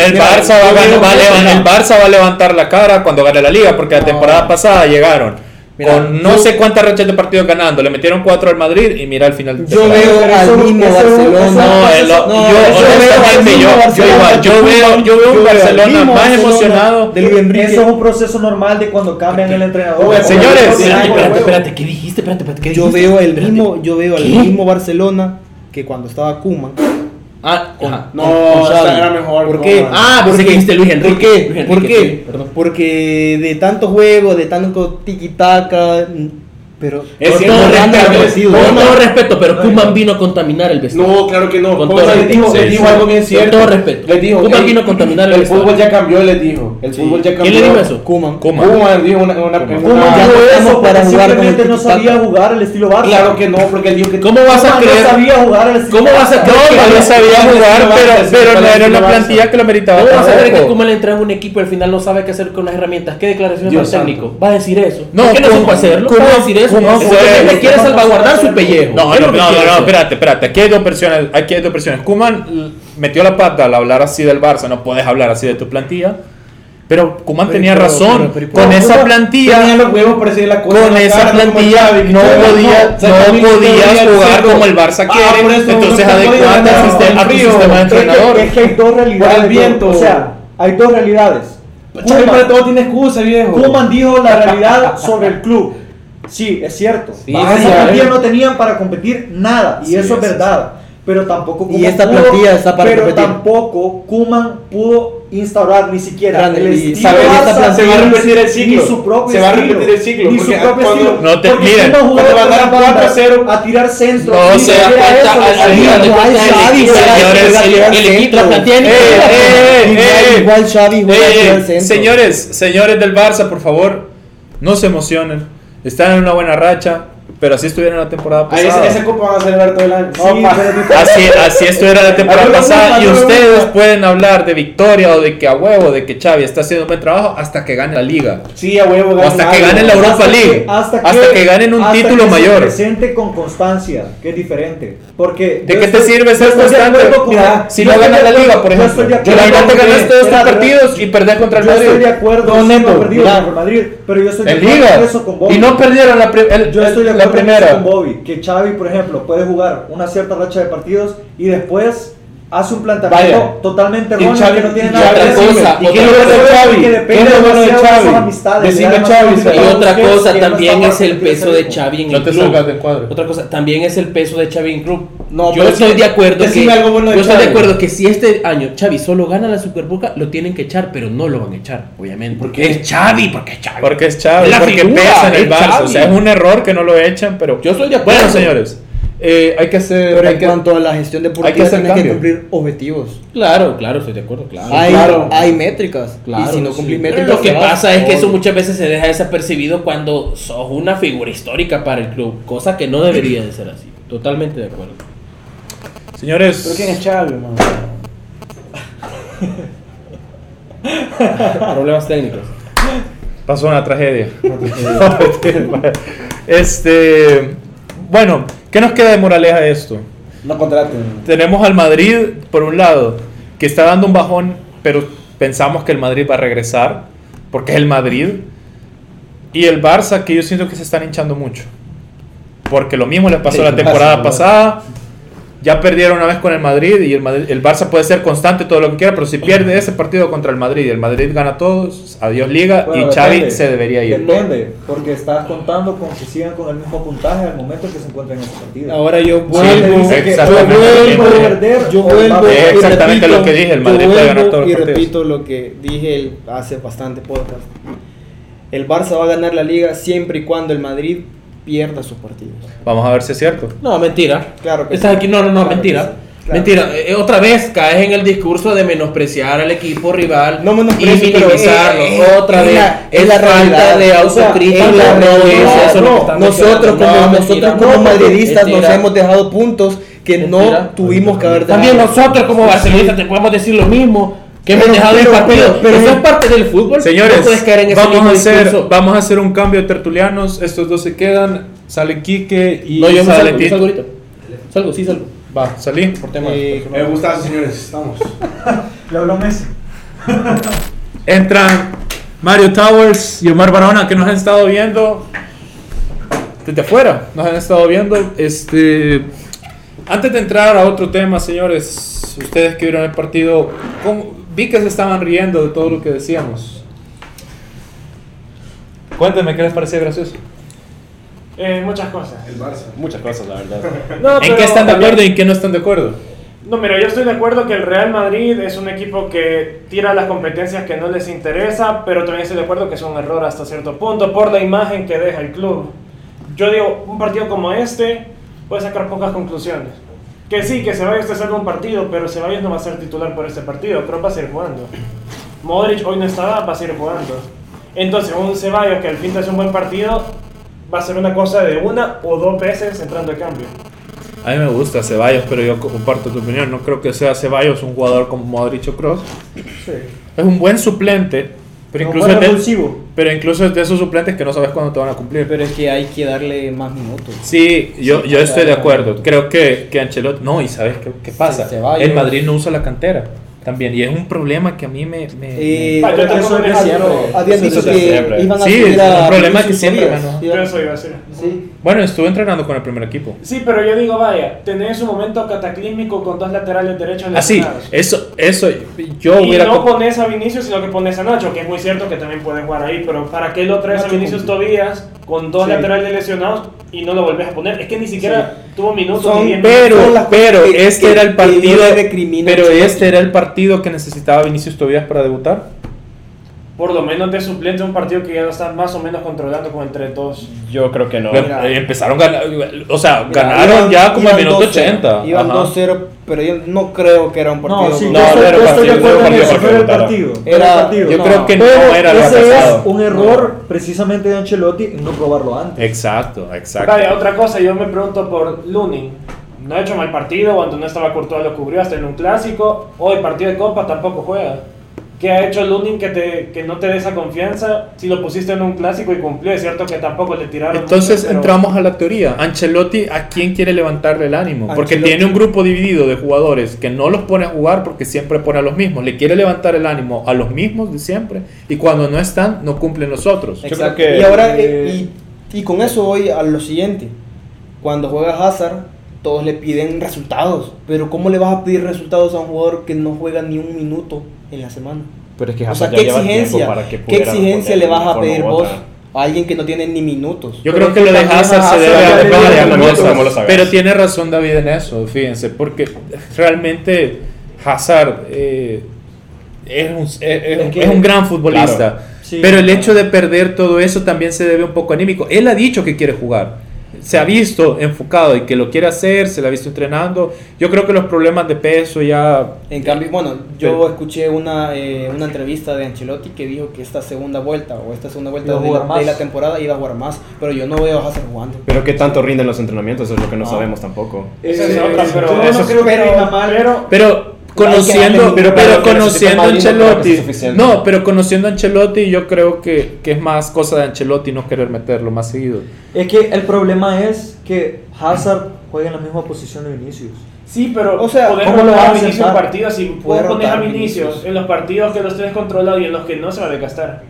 El Barça va a levantar la cara cuando gane la liga, porque la temporada pasada llegaron Mira, no sé cuántas rachas de partidos ganando, le metieron cuatro al Madrid y mira al final. Yo veo al mismo Barcelona. Yo veo yo veo un Barcelona más emocionado. Eso es un proceso normal de cuando cambian el entrenador. Señores, espérate, espérate, ¿qué dijiste? Yo veo el mismo, yo veo al mismo Barcelona que cuando estaba Kuman Ah, ah con, no, con o sea, era mejor. ¿Por qué? Ah, porque dijiste Luis Enrique. ¿Por qué? Luis Enrique, ¿Por qué? Sí, porque de tanto juego, de tanto tiki-taka, pero es con, todo respeto, pero Kuman vino a contaminar el vestido. No, claro que no. Con pues, todo dijo, dijo algo bien cierto. Con todo respeto. Les dijo, Kuman vino a contaminar el, vestido. El fútbol ya cambió, les dijo. El fútbol ya cambió. ¿Quién le dijo eso? Kuman. Kuman dijo una una ya eso para jugar simplemente este no sabía jugar al estilo Barça. Claro que no, porque él dijo que ¿Cómo vas a creer? No sabía jugar al estilo ¿Cómo vas a creer? No, no sabía jugar, pero no era una plantilla que lo meritaba. ¿Cómo vas a creer que Kuman le entra en un equipo y al final no sabe qué hacer con las herramientas? ¿Qué declaraciones del técnico? ¿Va a decir eso? No, qué no supo hacerlo? ¿Va a decir eso? no, usted le quiere salvaguardar su pellejo. No, no, no, espérate, espérate. Aquí hay dos versiones. Aquí hay dos versiones. Kuman metió la pata al hablar así del Barça. No puedes hablar así de tu plantilla. Pero Kuman tenía pero, razón. Pero, pero, con esa plantilla. Tenía los huevos para decir la cosa. Con esa plantilla no podía, ah, no, no, podía jugar como el Barça quiere. Eso, entonces adecuando al sistema, a tu sistema de entrenador. Es que, hay dos realidades. Viento. O sea, hay dos realidades. Xavi para todo tiene excusa, viejo. Kuman dijo la realidad sobre el club. Sí, es cierto. Sí, no tenían para competir nada, y eso es verdad. Pero tampoco pudo, pero tampoco Kuman pudo instaurar ni siquiera el estilo se va a repetir el ciclo. su propio su propio estilo. No te a dar 4-0 a tirar centro el equipo la eh, eh, eh. igual señores señores del Barça por favor no se emocionen. Están en una buena racha, pero así estuviera en la temporada Ahí pasada. ese, ese copa van a celebrar todo el año. Sí, No. Así, así estuviera la temporada pasada y ustedes pueden hablar de victoria o de que a huevo, de que Xavi está haciendo un buen trabajo hasta que gane la liga. Sí, a huevo. O hasta que ganen la Europa Hasta que- League. hasta Hasta, que- que, ganen un hasta título que mayor. Se presente con constancia, que es diferente. Porque ¿De qué te sirve ser constante? Mira, Si no ganas la liga, por yo ejemplo. estoy de Yo acuerdo la verdad te con ganas que- todos tus espérate, partidos y perdés contra el Yo estoy de Madrid. acuerdo, No, no contra el Madrid, pero yo estoy de En acuerdo con liga. eso con Bobby. Y no perdieron la, pri- el- Yo estoy de el- la acuerdo con eso primera. Bobby, que Xavi, por ejemplo, puede jugar una cierta racha de partidos y después hace un planteamiento Vaya. totalmente erróneo Xavi- que no tiene y nada otra que ver. cosa, ¿Y otra de cosa, Xavi? que ¿Qué depende es lo bueno de de Xavi? Decime Xavi. Y otra cosa que no también es el peso de. Xavi en No el te club. salgas del cuadro. Otra cosa, también es el peso de Xavi en club. No, yo estoy es que- de acuerdo que decime algo bueno de yo estoy de acuerdo que si este año Xavi solo gana la Superboca, lo tienen que echar, pero no lo van a echar, obviamente. ¿Por Porque qué? es Xavi, porque es Xavi. Porque es Xavi, porque pesa en el Barça. O sea, es un error que no lo echan, pero. Yo estoy de acuerdo. Bueno, señores, eh, hay que hacer. Pero hay en que- cuanto a la gestión hay que deportiva, hacer tienes que cumplir objetivos. Claro, claro, estoy de acuerdo, claro. hay, claro. hay métricas. Claro, y si no sí. cumplís Pero lo que vas. pasa es que eso muchas veces se deja desapercibido cuando sos una figura histórica para el club, cosa que no debería de ser así. Totalmente de acuerdo. Señores, ¿Pero quién es man? Problemas técnicos. pasó una tragedia. este. Bueno, ¿qué nos queda de moraleja de esto? No contraten. Tenemos al Madrid, por un lado, que está dando un bajón, pero pensamos que el Madrid va a regresar, porque es el Madrid. Y el Barça, que yo siento que se están hinchando mucho. Porque lo mismo les pasó Sí, la temporada pasada. Ya perdieron una vez con el Madrid y el, Madrid- el Barça puede ser constante todo lo que quiera, pero si pierde ese partido contra el Madrid y el Madrid gana todos, adiós liga Bueno, y Xavi depende. se debería ir. Depende, porque estás contando con que sigan con el mismo puntaje al momento que se encuentran en ese partido. Ahora yo vuelvo. que exactamente yo lo vuelvo perder Yo vuelvo. Es y exactamente repito, lo que dije, el Madrid puede ganar todos los Y partidos. repito lo que dije hace bastante podcast. El Barça va a ganar la liga siempre y cuando el Madrid pierda sus partidos. Vamos a ver si es cierto. No, mentira. Claro que Estás sí. aquí, no, no, no, Claro mentira. sí. Claro. Mentira, Eh, otra vez caes en el discurso de menospreciar al equipo rival No y menosprecio, minimizarlo. es- es- otra es vez la- es, la falta realidad. de O sea, autocrítica. no, nosotros como, No, nosotros como madridistas nos hemos dejado puntos que no tuvimos que haber dejado. También nosotros como barcelonistas te podemos decir lo mismo. Que hemos Pero- dejado pero- el partido. pero- pero- Eso es parte del fútbol. Señores, no puedes caer en ese vamos, a hacer, vamos a hacer un cambio de tertulianos. Estos dos se quedan. Sale Quique y No, yo me salgo, yo salgo ahorita. Salgo, sí salgo. Va, salí. Por temas Eh, Me gusta, señores. Estamos. Le habló Messi. Entran Mario Towers y Omar Barona que nos han estado viendo desde afuera. Nos han estado viendo. Este, antes de entrar a otro tema, señores, ustedes que vieron el partido, ¿cómo- vi que se estaban riendo de todo lo que decíamos. Cuéntenme qué les parecía gracioso. Eh, muchas cosas. El Barça. Muchas cosas, la verdad. No, ¿En pero qué están de acuerdo y en qué no están de acuerdo? No, mira, yo estoy de acuerdo que el Real Madrid es un equipo que tira las competencias que no les interesa, pero también estoy de acuerdo que es un error hasta cierto punto por la imagen que deja el club. Yo digo, un partido como este puede sacar pocas conclusiones. Que sí, que Ceballos te salga un partido, pero Ceballos no va a ser titular por este partido, que va a seguir jugando. Modric hoy no estaba, va a seguir jugando. Entonces, un Ceballos que al fin te hace un buen partido, va a ser una cosa de una o dos veces entrando de cambio. A mí me gusta Ceballos, pero yo comparto tu opinión. No creo que sea Ceballos un jugador como Modric o Kroos. Sí. Es un buen suplente, pero incluso, es de, pero incluso es de esos suplentes que no sabes cuándo te van a cumplir. Pero es que hay que darle más minutos. Sí, yo, yo estoy de acuerdo. Creo que, que Ancelotti... No, y ¿sabes qué, qué pasa? Ceballos. El Madrid no usa la cantera también. Y es un problema que a mí me... me- Eh, Ah, yo eso me es siempre. Habían dicho que siempre. iban a Sí, es a un problema que Vinicius siempre. Iban- Yo eso iba a decir. Sí. Bueno, estuve entrenando con el primer equipo. Sí, pero yo digo, vaya, tenés un momento cataclísmico con dos laterales derechos Así, lesionados. eso, eso, yo y hubiera... no pones a Vinicius, sino que pones a Nacho, que es muy cierto que también puede jugar ahí, pero ¿para qué lo traes a Nacho Vinicius cumple. Tobías con dos Sí. laterales lesionados y no lo volvés a poner? Es que ni siquiera tuvo minutos Son- Pero, pero que- este que- era el partido. Pero este era el partido que necesitaba Vinicius Tobias para debutar. Por lo menos de suplente un partido que ya lo están más o menos controlando con el 3-2. Yo creo que no. Mira. Eh, Empezaron ganar, o sea, Mira, ganaron iban- ya como el minuto 2-0, 80. Iban Ajá. 2-0, pero yo no creo que era un partido. No, sí, No, yo no era yo partido, eso, partido, no era el partido. Era- el partido. yo No. creo que no era lo ese es un error precisamente de Ancelotti en no probarlo antes. Exacto, exacto. Vaya, otra cosa, yo me pregunto por Lunin. No ha hecho mal partido, cuando no estaba Courtois lo cubrió hasta en un clásico. Hoy partido de Copa tampoco juega. ¿Qué ha hecho Lunin que, te, que no te dé esa confianza? Si lo pusiste en un clásico y cumplió, es cierto que tampoco le tiraron. Entonces mucho, pero- entramos a la teoría. Ancelotti, ¿a quién quiere levantarle el ánimo? Porque Ancelotti. tiene un grupo dividido de jugadores que no los pone a jugar porque siempre pone a los mismos. Le quiere levantar el ánimo a los mismos de siempre y cuando no están, no cumplen los otros. Yo Exacto. creo que- y ahora, eh, y, y con eso voy a lo siguiente. Cuando juega Hazard, todos le piden resultados. Pero ¿cómo le vas a pedir resultados a un jugador que no juega ni un minuto en la semana? Pero es que O sea, Hazard ¿qué exigencia, para que ¿qué exigencia le vas a pedir vos a alguien que no tiene ni minutos? Yo creo es que que lo de Hazard se debe a ¿cómo lo sabes? Pero tiene razón David en eso, fíjense, porque realmente Hazard eh, es, un, es- es- Es que- es un gran futbolista. Claro. Sí. pero el hecho de perder todo eso también se debe un poco anímico. Él ha dicho que quiere jugar. Se ha visto enfocado y que lo quiere hacer, se le ha visto entrenando. Yo creo que los problemas de peso ya... En cambio, bueno, yo Pero- escuché una, eh, una entrevista de Ancelotti que dijo que esta segunda vuelta o esta segunda vuelta Iba a de la, de la temporada iba a jugar más, pero yo no veo a Hazard jugando. Pero qué tanto rinden los entrenamientos, eso es lo que no No. sabemos tampoco. Esa es otra, pero yo eso no es- creo que pero- Pero, Pero conociendo, pero. Pero conociendo a Ancelotti, no, pero conociendo a Ancelotti, yo creo que, que es más cosa de Ancelotti no querer meterlo más seguido. Es que el problema es que Hazard juega en la misma posición de Vinicius. Sí, pero O sea, poder ¿cómo lo rotar a vas a Vinicius en partidos, si Puede vos pones a Vinicius Vinicius. en los partidos que los tenés controlados y en los que no se va a desgastar.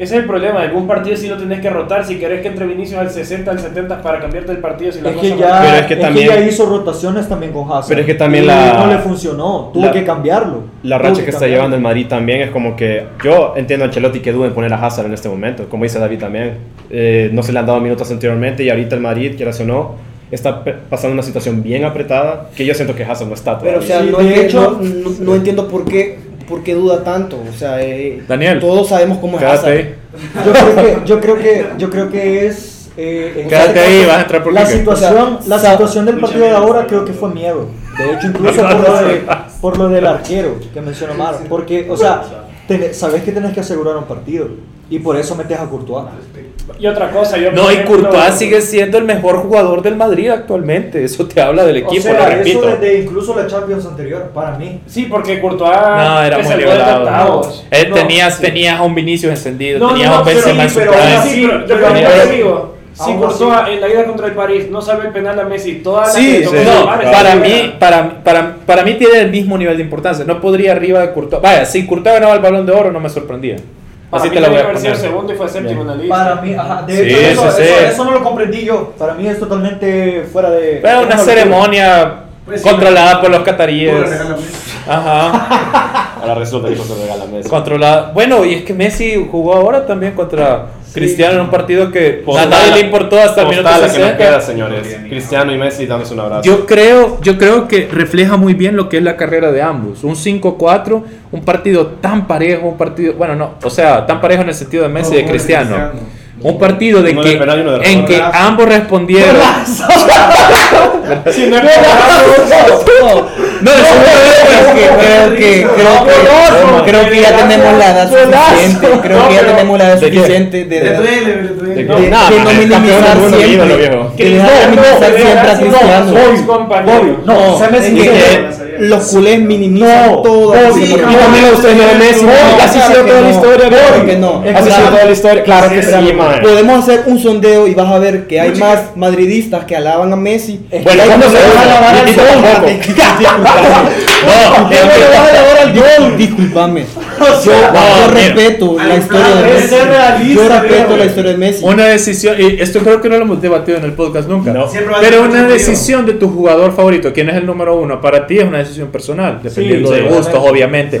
Ese es el problema, algún partido sí lo tenés que rotar si querés que entre Vinicius al 60, al 70 para cambiarte el partido si la Es cosa que, ya, Pero es que es también- que ya hizo rotaciones también con Hazard. Pero es que también Y la- no le funcionó, tuvo la- que cambiarlo. La racha que está cambiarlo. llevando el Madrid también es como que yo entiendo a Ancelotti que duda en poner a Hazard en este momento, como dice David también. Eh, no se le han dado minutos anteriormente y ahorita el Madrid, quieras o no, está pasando una situación bien apretada que yo siento que Hazard no está Pero, o todavía. sea, Sí, no, de hecho- no, no- no entiendo por qué, por qué duda tanto. O sea, eh, Daniel, todos sabemos cómo es Quédate Hazard. ahí. Yo creo que, yo creo que, yo creo que es. eh, Quédate este ahí, vas a entrar por La situación, O sea, la situación del partido de ahora creo que fue miedo. De hecho, incluso por lo, de- por lo del arquero que mencionó Mar. Porque, o sea, ten- sabes que tenés que asegurar un partido. Y por eso metes a Courtois. Y otra cosa, yo No, y Courtois sigue siendo el mejor jugador del Madrid actualmente. Eso te habla del equipo, o sea, lo eso repito. desde incluso la Champions anterior, para mí. Sí, porque Courtois No, era muy octavos. Él No, tenías, sí. tenías a un Vinicius encendido, No, no, tenías no, a un pero Benzema en sí, su pero yo pero aún te digo, si Courtois así. en la ida contra el París no salve el penal a Messi, toda la Sí, que tocó no, para mí, para, para, para mí tiene el mismo nivel de importancia. No podría arriba de Courtois. Vaya, si Courtois ganaba el balón de oro, no me sorprendía. Para Así mí te la voy a que haber sido poner. segundo y fue séptimo en la lista. Para mí, ajá, de Sí, hecho, eso, sí, sí. eso- eso no lo comprendí yo. Para mí es totalmente fuera de. Era una ceremonia Pues sí, controlada por los cataríes. Ajá. Ahora resulta que se regala a Messi. Controlada. Bueno, y es que Messi jugó ahora también contra Cristiano en un partido que a Postal- nadie le importó hasta el minuto la que nos 60. queda, señores. Cristiano y Messi, damos un abrazo. Yo creo, yo creo que refleja muy bien lo que es la carrera de ambos. Un 5-4, un partido tan parejo, un partido, bueno, no, o sea, tan parejo en el sentido de Messi y de No, Cristiano. Cristiano. Un partido de de que, penal uno de en que ambos respondieron. Si no es por No, eso Creo que, creo que, creo que, creo que ya tenemos la edad suficiente. Creo que ya tenemos la edad suficiente de, de, No, no minimizar siempre. ídolo, viejo. De dejar de minimizar siempre a Cristiano. Bobby, compañero. No, los culés minimizan No, todo. Así y como- también a ustedes no Messi, No, así ha sido toda la no. historia, no. Así ha sido toda la historia, claro que sí, man. Podemos hacer un sondeo y vas a ver que hay más madridistas que alaban a Messi. Bueno, ¿cuándo se van a alabar al gol? No, ¿qué me vas a alabar al gol? Disculpame. Yo, No, yo mira. respeto la historia de Messi. realista, Yo respeto la historia de Messi. Una decisión, y esto creo que no lo hemos debatido en el podcast nunca. No. Pero una decisión de tu jugador favorito, quién es el número uno, para ti es una decisión personal, dependiendo Sí, de gustos, obviamente.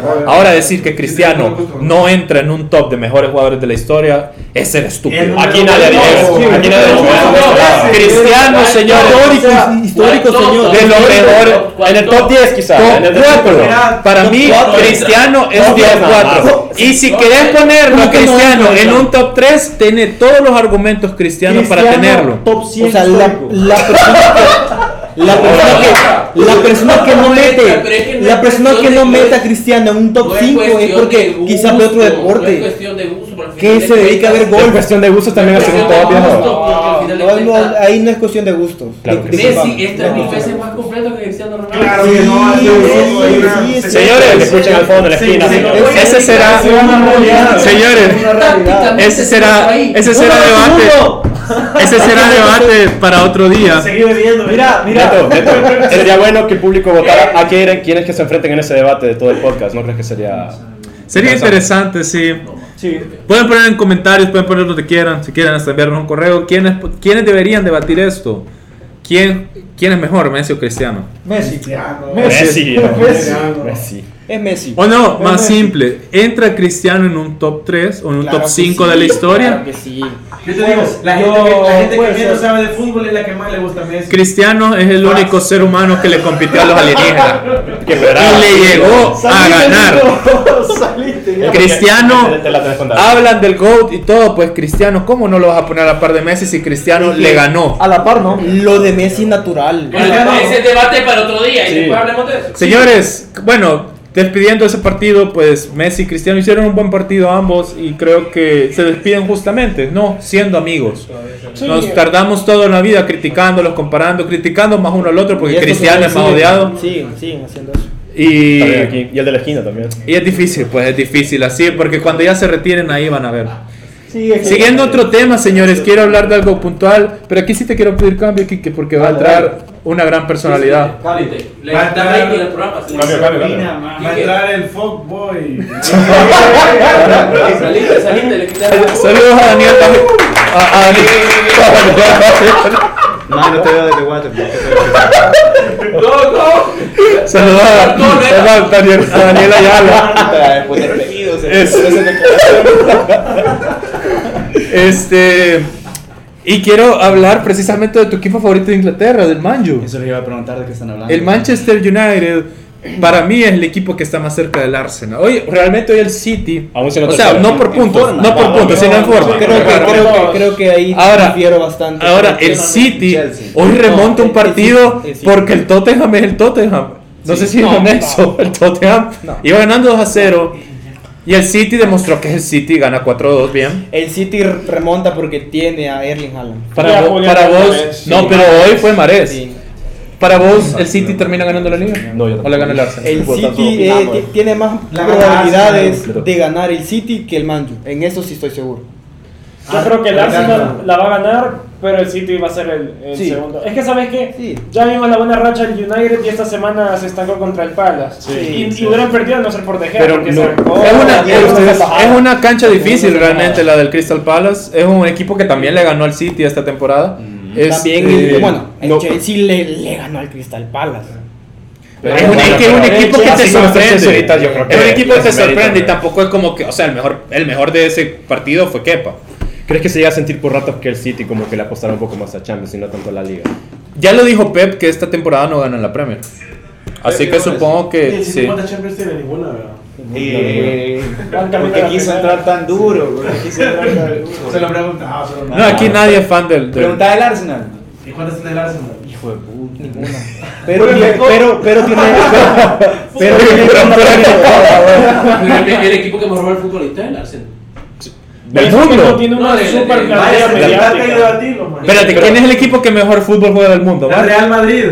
Obviamente. Ahora decir que Cristiano no entra en un top de mejores jugadores de la historia es ser estúpido. Aquí nadie ha dicho eso. Sí, Aquí nadie ha dicho no, eso. Cristiano, señores. Histórico, histórico, señor. De lo mejor. En el top 10 quizá. en el Top top 4. Mira, Para mí. Cristiano es Top top diez nada 4. más. Y si querés ponerlo a ¿Cómo que no Cristiano en un top 3, tiene todos los argumentos cristianos para tenerlo. Top 100 O sea, la, persona la persona que la persona que no mete la persona que no mete a Cristiano en un top 5 es porque quizás ve otro deporte. cuestión de gusto, pero al que se de dedica a ver cuentas- Es cuestión de gustos también hacer un top. No, no, ahí no es cuestión de gustos. Messi es tres veces más completo que Cristiano Ronaldo. Claro que no, Señores, escuchen al fondo de la esquina. Ese será, señores, ese se será, ese será debate, ese será debate para otro día. Seguí bebiendo. Mira, mira. Neto, Neto, sería bueno que el público votara a quién, quiénes que se enfrenten en ese debate de todo el podcast. ¿No crees que sería.? Sería interesante, sí. Sí. Pueden poner en comentarios, pueden poner lo que quieran, si quieren hasta enviarnos un correo. ¿Quiénes, quiénes deberían debatir esto? ¿Quién, ¿Quién es mejor, Messi o Cristiano? Messi. Cristiano. Messi. Messi. Messi. Es Messi. O no, más Messi. simple, ¿entra Cristiano en un top 3 o en un Claro top que 5 sí, de la historia? Claro que sí. Yo te digo, la gente que, la gente que menos sabe de fútbol es la que más le gusta a Messi. Cristiano es el único ser humano que le compitió a los alienígenas. Verá. Y le llegó a ganar. Saliste. Cristiano, Te hablan del GOAT y todo, pues Cristiano, ¿cómo no lo vas a poner a la par de Messi si Cristiano le ganó? A la par, ¿no? Lo de Messi natural. Bueno, ese es debate para otro día y Sí. después hablemos de eso. Señores, bueno, despidiendo ese partido, pues Messi y Cristiano hicieron un buen partido ambos y creo que se despiden justamente, no siendo amigos. Nos tardamos toda la vida criticándolos, comparando, criticando más uno al otro porque Cristiano es más odiado Siguen, siguen haciendo eso. y, el de la esquina también. y es difícil, pues es difícil así porque cuando ya se retiren ahí van a ver. Sí, Siguiendo otro tema, señores, quiero hablar de algo puntual, pero aquí sí te quiero pedir cambio, Kike, porque va a entrar una gran personalidad. Le Va a entrar- rating el programa. sí. Cambio, cambio, cambio. Va a entrar el fuckboy. Saliste, saliste, le quitaron. Saludos a Daniel. A, a Daniel. No, no te veo desde WhatsApp. No, no. Saludos a, Daniel, a Daniel Ayala. Después despedidos. Es- Este. Y quiero hablar precisamente de tu equipo favorito de Inglaterra, del Manju. Eso les iba a preguntar de qué están hablando. El Manchester United, para mí, es el equipo que está más cerca del Arsenal. Hoy, realmente, hoy el City. O sea, no por puntos, no por puntos, sino en forma. Creo que, creo, que, creo que ahí Ahora- difiero bastante. Ahora, el City Chelsea. hoy remonta No, un partido porque el Tottenham es el Tottenham. No sé si es No, honesto. El Tottenham iba ganando 2 a 0 y el City demostró que es el City gana 4-2 bien. El City remonta porque tiene a Erling Haaland. Para, Ya, vo- Julián para vos, no, pero hoy fue Marés. Sí. Para vos, el City termina ganando la liga. No, yo o la gana el Arsenal. El tanto, City eh, tiene más La probabilidades de ganar el City que el Manju. En eso sí estoy seguro. Yo creo que el Arsenal la va a ganar, pero el City va a ser el, el Sí. segundo. Es que, ¿sabes? Sí. Ya vimos la buena racha del United y esta semana se estancó contra el Palace. y, y hubieran perdido a no ser por De Gea, Pero porque no- se arrancó. Es una, es una cancha difícil realmente la del Crystal Palace. Es un equipo que también le ganó al City esta temporada. Es, También, eh, el- bueno, el no- Chelsea le, le ganó al Crystal Palace. es un, es que es un equipo que te sorprende. señoritas, yo creo que Es un equipo que te mérito, sorprende y tampoco es como que, o sea, el mejor, el mejor de ese partido fue Kepa. ¿Crees que se llega a sentir por ratos que el City como que le apostaron un poco más a Champions y no tanto a la Liga? Ya lo dijo Pep que esta temporada no gana la Premier. Así que supongo que El sí. Cuántas Champions tiene ninguna, ¿verdad? Eh, Van camino ¿Por qué a la quiso entrar tan duro? ¿Por qué quiso entrar tan duro? Se lo preguntaba, se lo No, aquí nadie es fan del. del- Pregunta del Arsenal. ¿Y cuántas tiene el Arsenal? Hijo de puta. Ninguna. Pero, tiene- pero, pero tiene. Pero, El, el equipo que mejor juega el futbolista es el Arsenal. Del mundo. no tiene una No, super. Espérate, ¿quién es el equipo que mejor fútbol juega del mundo? El Real Madrid.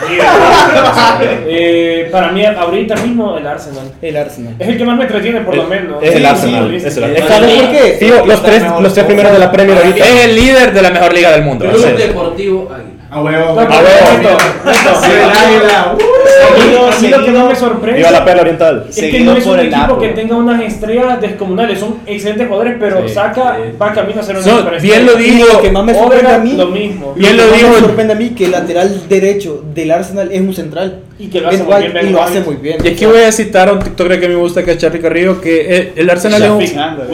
Eh, para mí, ahorita mismo, el Arsenal. el Arsenal. Es el que más me entretiene, por lo menos. Es el Arsenal. es el sí. Arsenal. ¿Sabes por qué? Tío, los tres, los tres primeros de la Premier ahorita. Es el líder de la mejor liga del mundo. Club. Deportivo Águila. A huevo. A huevo. Seguido, a mí lo que no me sorprende Viva la perla oriental. es que no es un equipo Napoli. que tenga unas estrellas descomunales. Son excelentes jugadores, pero Sí, saca, sí. va camino a ser una So, bien lo Y digo. lo que más me sorprende a mí, lo mismo. Bien lo lo que más digo. me sorprende a mí que el lateral derecho del Arsenal es un central. Y que lo hace muy bien, y lo hace muy bien. Y aquí voy a citar a un TikToker que me gusta, que es Charlie Carrillo, que el, el Arsenal es un... Un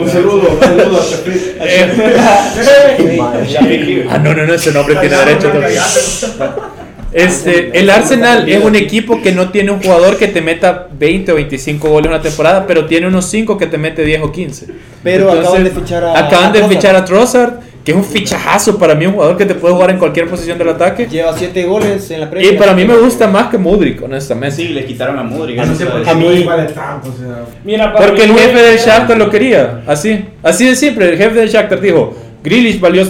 saludo, un saludo a Shafir. Ah, no, no, no, ese nombre tiene derecho. Este, el Arsenal es un equipo que no tiene un jugador que te meta 20 o 25 goles en una temporada, pero tiene unos 5 que te mete 10 o 15. Pero acaban de fichar a- Acaban a de fichar a Trossard, que es un fichajazo para mí, un jugador que te puede jugar en cualquier posición del ataque. Lleva 7 goles en la Y Premier. para mí me gusta más que Mudrik, honestamente. Sí, le quitaron a Modric. Ah, no sé por qué A mí- vale tanto, o sea. Mira, Porque mí, el jefe del Shakhtar lo quería, así, así de simple. El jefe del Shakhtar dijo, Grealish valió,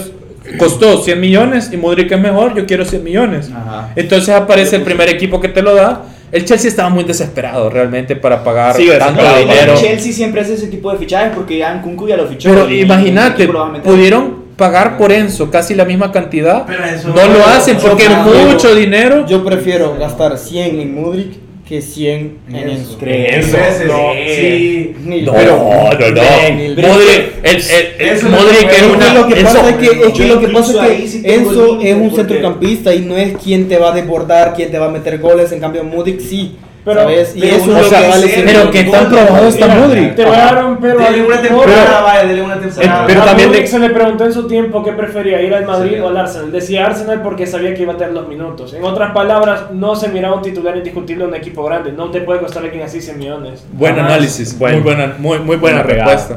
costó 100 millones y Mudrik es mejor, yo quiero 100 millones. Ajá. Entonces aparece el primer equipo que te lo da. El Chelsea estaba muy desesperado realmente para pagar Sí, tanto dinero. El Chelsea siempre hace ese tipo de fichajes porque ya Nkunku ya lo fichó. Pero imagínate, pudieron pagar por Enzo casi la misma cantidad. Pero eso- No lo hacen porque es mucho dinero. Yo prefiero gastar 100 en Mudrik que 100 en En Enzo. Enzo, no, sí. No, pero- no, no. Mil- Modric, el, el, el- Eso Modric no era una. lo que pasa es que, es que, lo que, pasa es que Enzo es un porque- centrocampista y no es quien te va a desbordar, quien te va a meter goles. En cambio, Mudrik sí. Pero- ¿sabes? Y pero eso uno es lo sabe que vale ser. Pero que tan probado está Modric. Te voy a dar un pero. Dele una temporada, vaya, dele una temporada. Eh, pero a también de- se le preguntó en su tiempo qué prefería, ir al Madrid o al Arsenal. Decía Arsenal porque sabía que iba a tener los minutos. En otras palabras, no se miraba un titular indiscutible de un equipo grande. No te puede costar alguien así 100 millones. Buen análisis, Buen- muy buena, muy, muy buena respuesta.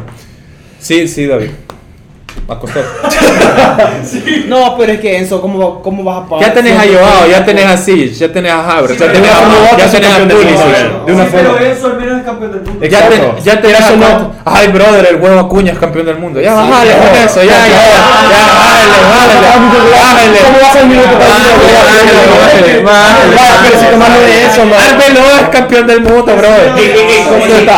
Sí, sí, David. Va a costar. No, pero es que Enzo, ¿cómo, cómo vas a pagar? Ya tenés a Joao, ya tenés a Siege, ya tenés a Havertz, ya tenés a, no, ya es tenés a campeón del mundo, Pulisic, ya. de una Sí, pero. Enzo al menos es campeón del mundo. Ya, ten- ya tenés a no- Ay, brother, el huevo Acuña es campeón del mundo. Ya, bájale con eso, ya, ya, ya, ya, bájale, bájale, bájale. ¿Cómo vas al minuto para Bájale, bájale, pero si tomando de eso, man. Es campeón del mundo, brother. ¿Cómo está.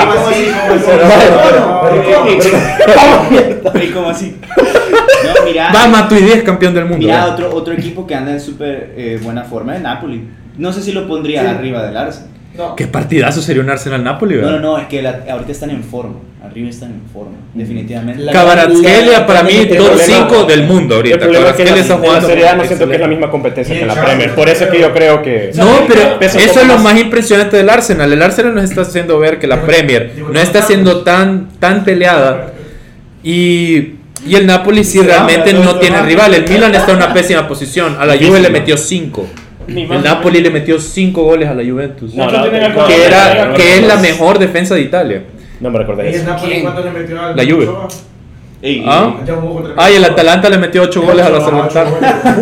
¿Y cómo así? No, mira. Va, Matuidi es campeón del mundo. Mira, ¿verdad? otro, otro equipo que anda en súper eh, buena forma es Napoli. No sé si lo pondría arriba del Arsenal. Qué partidazo sería un Arsenal-Napoli, No, no, ¿verdad? no, es que la- ahorita están en forma. Arriba están en forma, definitivamente. La- Kvaratskhelia para mí, el top problema- 5 del mundo El ahorita. problema es que Kvaratskhelia la, está en la jugando. Serie A no siento que es la misma competencia que en el la Premier. Por eso es que yo creo que. No, pero eso es lo más. más impresionante del Arsenal. El Arsenal nos está haciendo ver que la Premier no está siendo tan, tan peleada. Y, y el Napoli sí realmente no tiene rival. El Milan está en una pésima posición. A la Juve le metió 5. Ni más El Napoli le metió 5 goles a la Juventus. No, no, Que, era, que es la mejor defensa de Italia. No me recordé ¿Y el eso. Napoli cuánto le metió al La Juve. Ochoa? Ey, ¿Ah? Ah, y el Atalanta le metió 8 goles a la Ochoa, Salernitana.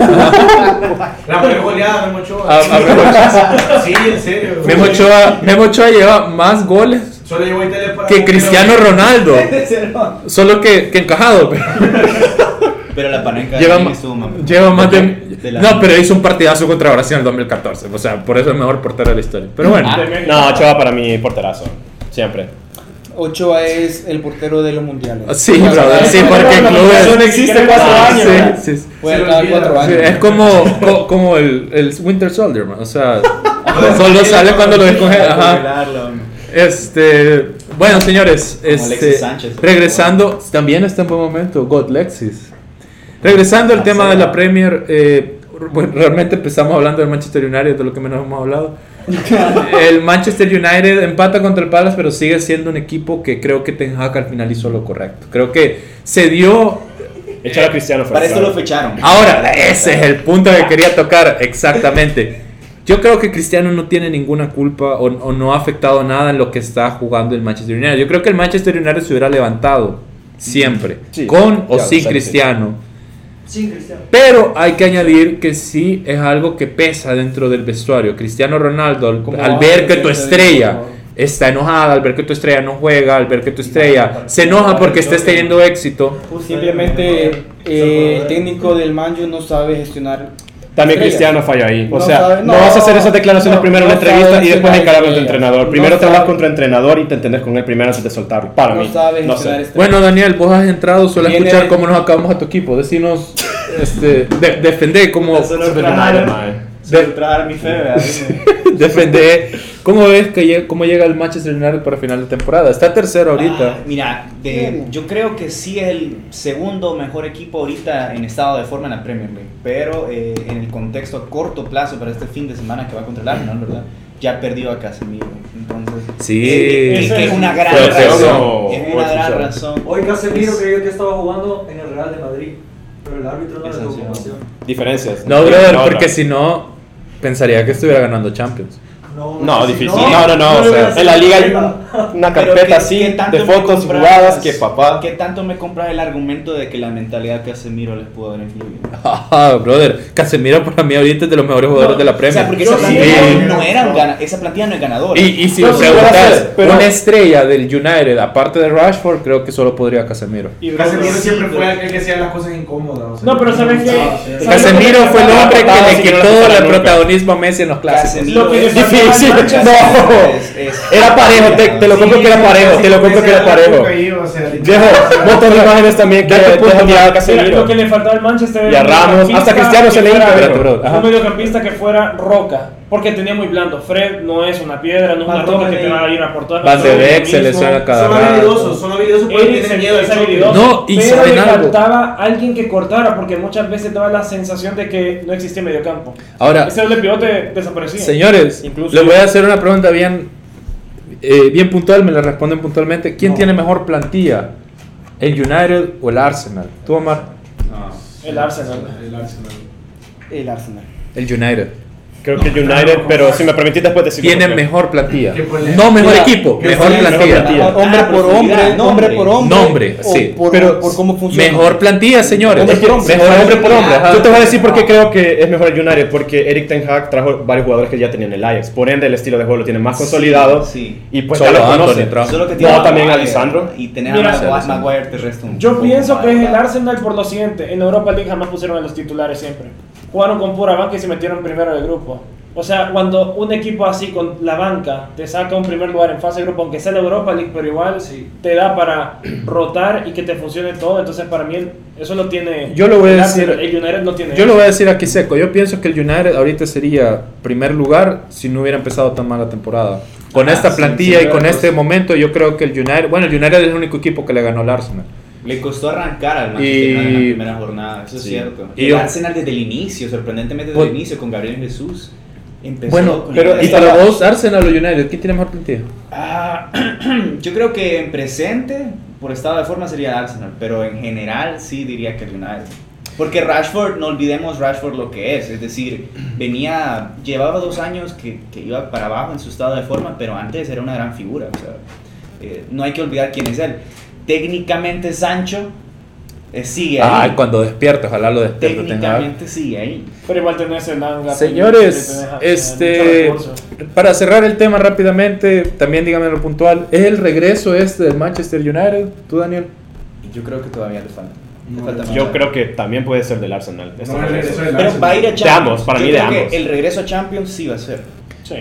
Ochoa. La peor goleada de Mochoa. A- a Memo- Sí, en serio. Ochoa, Memo Ochoa lleva más goles Solo para que Cristiano Ronaldo. Ronaldo. Solo que, que encajado. pero- Pero la pareja Lleva, estuvo más. lleva más de... de la- No, pero hizo un partidazo contra Brasil en el 2014. O sea, por eso es el mejor portero de la historia. Pero bueno. Ah, No, Ochoa para mí porterazo. Siempre. Ochoa es el portero de los mundiales. Sí, brother, sí, porque el club Eso no es... existe cuatro años. sí, sí, sí. Cada cuatro Sí, es como, co- como el, el Winter Soldier, man. O sea, solo sale cuando lo descongela. Ajá. Este, bueno, señores, este, Alexis Sánchez. regresando, también está en buen momento, God Lexis. Regresando al tema de la Premier, eh, bueno, realmente empezamos hablando del Manchester United, de lo que menos hemos hablado. el Manchester United empata contra el Palace, pero sigue siendo un equipo que creo que Ten Hag al final hizo lo correcto. Creo que se dio Echar a Cristiano fue Para esto clave. lo fecharon. Ahora, ese es el punto que quería tocar, exactamente. Yo creo que Cristiano no tiene ninguna culpa o, o no ha afectado nada en lo que está jugando el Manchester United. Yo creo que el Manchester United se hubiera levantado siempre, Sí, con o sin sí, sí. Cristiano. Sin Cristiano. Pero hay que añadir que sí es algo que pesa dentro del vestuario. Cristiano Ronaldo, al, ¿Cómo al va ver que tu estrella está enojada, al ver que tu estrella no juega, al ver que tu estrella se enoja porque estés teniendo éxito, Simplemente eh, el técnico del Manju no sabe gestionar. También. Cristiano falla ahí. O No sea, sabe- no, no, vas a hacer esas declaraciones no, primero en la no entrevista y después gestionar encarar con tu entrenador. No Primero te sabe- hablas con tu entrenador y te entendés con él primero antes de soltarlo. Para No mí. sabe No sé. estrellas. Bueno, Daniel, vos has entrado solo a escuchar cómo nos acabamos a tu equipo. Decinos, este, de- defender cómo. Solo trabajar mi fe, ¿verdad? Defender. ¿Cómo ves que llega, cómo llega el Manchester United para final de temporada? Está tercero ahorita. Ah, mira, de- yo creo que sí es el segundo mejor equipo ahorita en estado de forma en la Premier League, pero eh, en el contexto a corto plazo para este fin de semana que va contra el Arsenal, ¿verdad? Ya perdió a Casemiro, entonces Sí. eh, que es una gran razón, es una gran razón. Hoy Casemiro creyó que estaba jugando en el Real de Madrid, pero el árbitro no le dio. Diferencias. No, brother, No, porque no. si no, pensaría que estuviera ganando Champions. No, si difícil. No, no, no. le o sea, en la liga hay una carpeta ¿qué- así de fotos y compras- jugadas que papá. ¿Qué tanto me compras el argumento de que la mentalidad de Casemiro les pudo haber influido? Ah, brother, Casemiro para mí ahorita es de los mejores jugadores de la O Premier. sea, porque esa sí, plantilla sí. no era un gana- esa plantilla no es ganadora. Y, y si No, preguntas, pero- una estrella del United, aparte de Rashford, creo que solo podría Casemiro. Y Casemiro siempre fue aquel que hacía las cosas incómodas. o sea, No, pero ¿sabes qué? Ah, sí. ¿Sabes Casemiro fue el hombre que le no quitó el protagonismo a Messi en los clásicos. Es No. es- es- Era parejo, te, te lo compro que era parejo, te lo compro que era parejo. Viejo, montón de imágenes también que a Casemiro. lo que le faltaba al Manchester Y a Ramos, hasta Cristiano se le espérate, bro. Ajá. Un mediocampista que fuera roca, porque tenía muy blando. Fred no es una piedra, no es una roca que te va a ir a por todas Van las de lo se lesiona cada Son habilidosos, son habilidosos porque tienen miedo choque. habilidoso, No, y pero ¿saben le algo? faltaba alguien que cortara, porque muchas veces daba la sensación de que no existía mediocampo. Ahora, Ese doble pivote desaparecía. señores, Incluso- les voy a hacer una pregunta bien, eh, bien puntual, me la responden puntualmente. ¿Quién No. tiene mejor plantilla? ¿El United o el Arsenal? ¿Tú, Omar? El Arsenal. El Arsenal. El Arsenal. El United. Creo que United, pero si me permitís después decir Tiene mejor plantilla. No mejor Mira, equipo, ¿qué mejor plantilla. plantilla. Hombre Ah, por hombre, nombre por hombre. Nombre, sí. Por, Pero por cómo funciona. Mejor plantilla, señores. Hombre Es que por hombre. mejor hombre por hombre. ajá. Yo te voy a decir por qué creo que es mejor el United. Porque Eric Ten Hag trajo varios jugadores que ya tenían el Ajax. Por ende, el estilo de juego lo tiene más consolidado. Sí. Y pues Solo ya lo Anthony conoce. trajo. Solo que No, tiene a también Maguire Alisandro. Y tener a Maguire, te resta un Yo pienso que es el. Arsenal por lo siguiente. En Europa League jamás pusieron a los titulares siempre. Jugaron con pura banca y se metieron primero del grupo. O sea, cuando un equipo así con la banca te saca un primer lugar en fase de grupo, aunque sea la Europa League, pero igual te da para rotar y que te funcione todo. Entonces, para mí, eso lo tiene. Yo lo voy a decir-. El United no tiene. Yo lo eso. voy a decir aquí seco. Yo pienso que el United ahorita sería primer lugar si no hubiera empezado tan mal la temporada. Con Ah, esta sí, plantilla sí, y con este momento, yo creo que el United. Bueno, el United es el único equipo que le ganó al Arsenal. Le costó arrancar al Manchester Y- en la primera jornada, eso es cierto. Y el yo- Arsenal desde el inicio, sorprendentemente desde Pues- el inicio, con Gabriel Jesús. Empezó Bueno, pero y para vos, Arsenal o United, ¿quién tiene mejor plantilla? Ah, yo creo que en presente, por estado de forma, sería el Arsenal, pero en general sí diría que el United. Porque Rashford, no olvidemos Rashford lo que es, es decir, venía, llevaba dos años que, que iba para abajo en su estado de forma, pero antes era una gran figura, o sea, eh, no hay que olvidar quién es él. Técnicamente Sancho eh, sigue ahí. Ay, cuando despierta, ojalá lo despierte. Técnicamente sigue ahí. Pero igual tenés el Langa. Señores, tenés- tenés este, para cerrar el tema rápidamente, también díganme lo puntual, ¿es el regreso este del Manchester United? ¿Tú, Daniel? Yo creo que todavía le falta. Le No, falta Yo creo que también puede ser del Arsenal. este No, el regreso. regreso del Pero Arsenal. va a ir a Champions. ambos, para Yo mí de ambos. El regreso a Champions sí va a ser. Sí.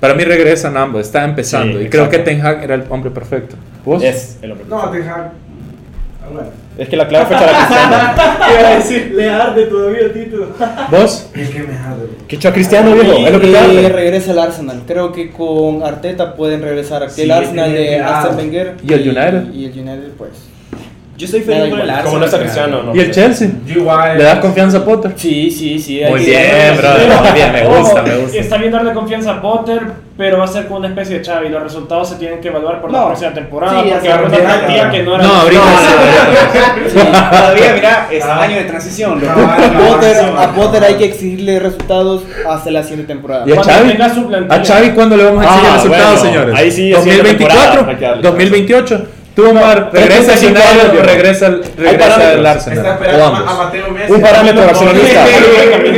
Para mí regresan ambos, está empezando. Sí, y creo que. Ten Hag era el hombre perfecto. ¿Vos? Es el hombre. No, Hag. Ah, bueno. Es que la clave fue echar a Cristiano. Iba a decir. Le arde todavía, Tito. ¿Vos? Es que me jade. Que echó a Cristiano, viejo. Es lo que Y hace. regresa el Arsenal. Creo que con Arteta pueden regresar aquí Sí, el Arsenal de Arsene Wenger. ¿Y el United? Y el United, pues. Yo da feliz con el. Arsenal. Como no está Cristiano, no. ¿Y el Chelsea? Yo igual. ¿Le das confianza a Potter? Sí, sí, sí. Muy hay- bien, brother. Muy bien, me gusta, me gusta. Está bien darle confianza a Potter, pero va a ser como una especie de Xavi. Los resultados se tienen que evaluar por la No. próxima temporada. Sí, porque agarró una plantilla que no era. No, ahorita Sí. Todavía, mira, es Ah. año de transición. loco. Ah, A no, Potter, no, a no. Potter hay que exigirle resultados hasta la siguiente temporada. ¿Y a Cuando Xavi? ¿A Xavi cuándo le vamos a exigir Ah, resultados, bueno, señores? ahí sí, siguiente temporada, hay que ¿2024? darle ¿2028? ¿Tú, Omar, regresa al 35 United años, o viejo. regresa al regresa al Arsenal? esperando O a a ambos. Mateo Messi. Un parámetro barcelonista.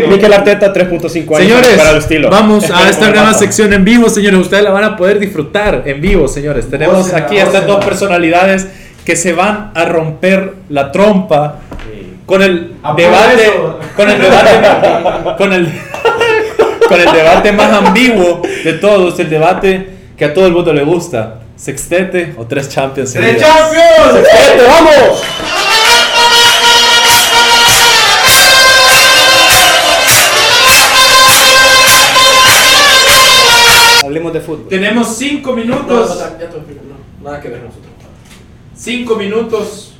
Mikel Arteta, 3.5 años Señores, para el estilo. vamos a esta nueva sección en vivo, señores. Ustedes la van a poder disfrutar en vivo, señores. Tenemos aquí a estas dos personalidades que se van a romper la trompa con el debate, eso. con el debate, con el, con el debate más ambiguo de todos, el debate que a todo el mundo le gusta. Sextete o tres champions. ¡Tres champions! ¡Sextete, vamos! Hablemos de fútbol. Tenemos cinco minutos. No, no, ya te no. Nada que ver nosotros. Cinco minutos.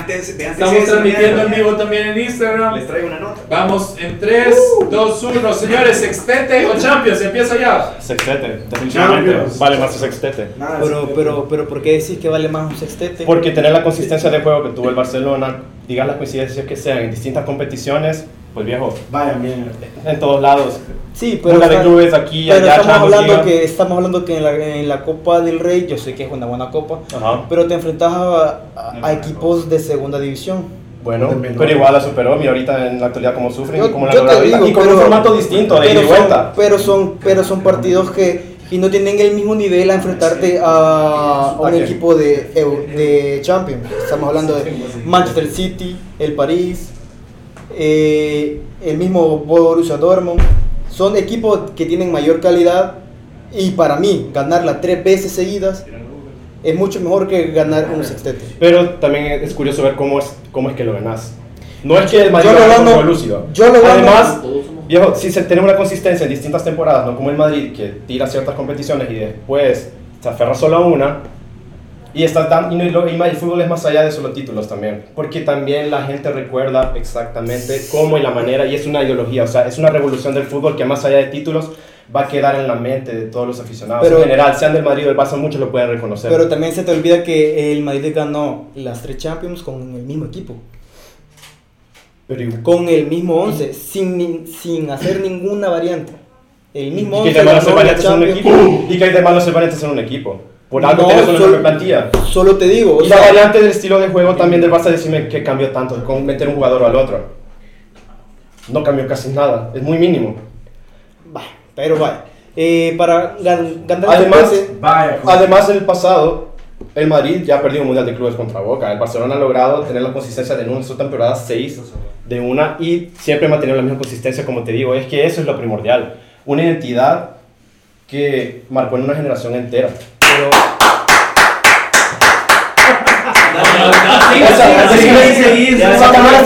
Antes, de antes Estamos transmitiendo en vivo también en Instagram. Les traigo una nota. Vamos en 3, 2, 1. Señores, sextete o Champions, empieza ya. Sextete, definitivamente. Champions. Vale más el sextete. Nada, Pero, sí, pero, pero, ¿por qué decís que vale más un sextete? Porque tener la consistencia de juego que tuvo el Barcelona, digas las coincidencias que sean en distintas competiciones, pues viejo, Vaya mierda. en todos lados. Sí, pero, de está- clubes aquí, pero allá, estamos Champions hablando que estamos hablando que en la, en la Copa del Rey, yo sé que es una buena copa, Ajá. pero te enfrentas a, a- a equipos de segunda división. Bueno, pero igual la superó y ahorita en la actualidad como sufren y Yo, como la digo, y con pero- un formato distinto de y pero son- vuelta. Pero son, pero son partidos que y no tienen el mismo nivel a enfrentarte a, un equipo de, de Champions. Estamos hablando de Manchester City, el París, eh, el mismo Borussia Dortmund. Son equipos que tienen mayor calidad y para mí ganarla tres veces seguidas es mucho mejor que ganar un sextete. Pero también es curioso ver cómo es, cómo es que lo ganas. No es que el Madrid Yo lo gano- lúcido. yo lo gano- Además, viejo, si se, tenemos una consistencia en distintas temporadas, no como el Madrid, que tira ciertas competiciones y después se aferra solo a una, y, estás dan- y, no- y el fútbol es más allá de solo títulos también, porque también la gente recuerda exactamente cómo y la manera, y es una ideología, o sea, es una revolución del fútbol que más allá de títulos va a quedar en la mente de todos los aficionados. Pero- en general, sean del Madrid o del Barça, muchos lo pueden reconocer. Pero también se te olvida que el Madrid ganó las tres Champions con el mismo equipo. Pero con el mismo 11, sin, sin hacer ninguna variante. El mismo Y que 11 de malo ser ganó la variantes en un Champions. equipo. Y que hay de malo ser variantes en un equipo. Por algo No, tienes una solo- plantilla. Solo te digo, o Y la sea, variante del estilo de juego también del Barça, decime que cambió tanto con meter un jugador al otro. No cambió casi nada, es muy mínimo. va, pero vaya. Eh, para gan- ganar el Además, además en el pasado, el Madrid ya ha perdido un Mundial de Clubes contra Boca. El Barcelona ha logrado tener la consistencia de una sola temporada 6 de una y siempre ha mantenido la misma consistencia, como te digo. Es que eso es lo primordial. Una identidad que marcó en una generación entera. Pero ganar sí,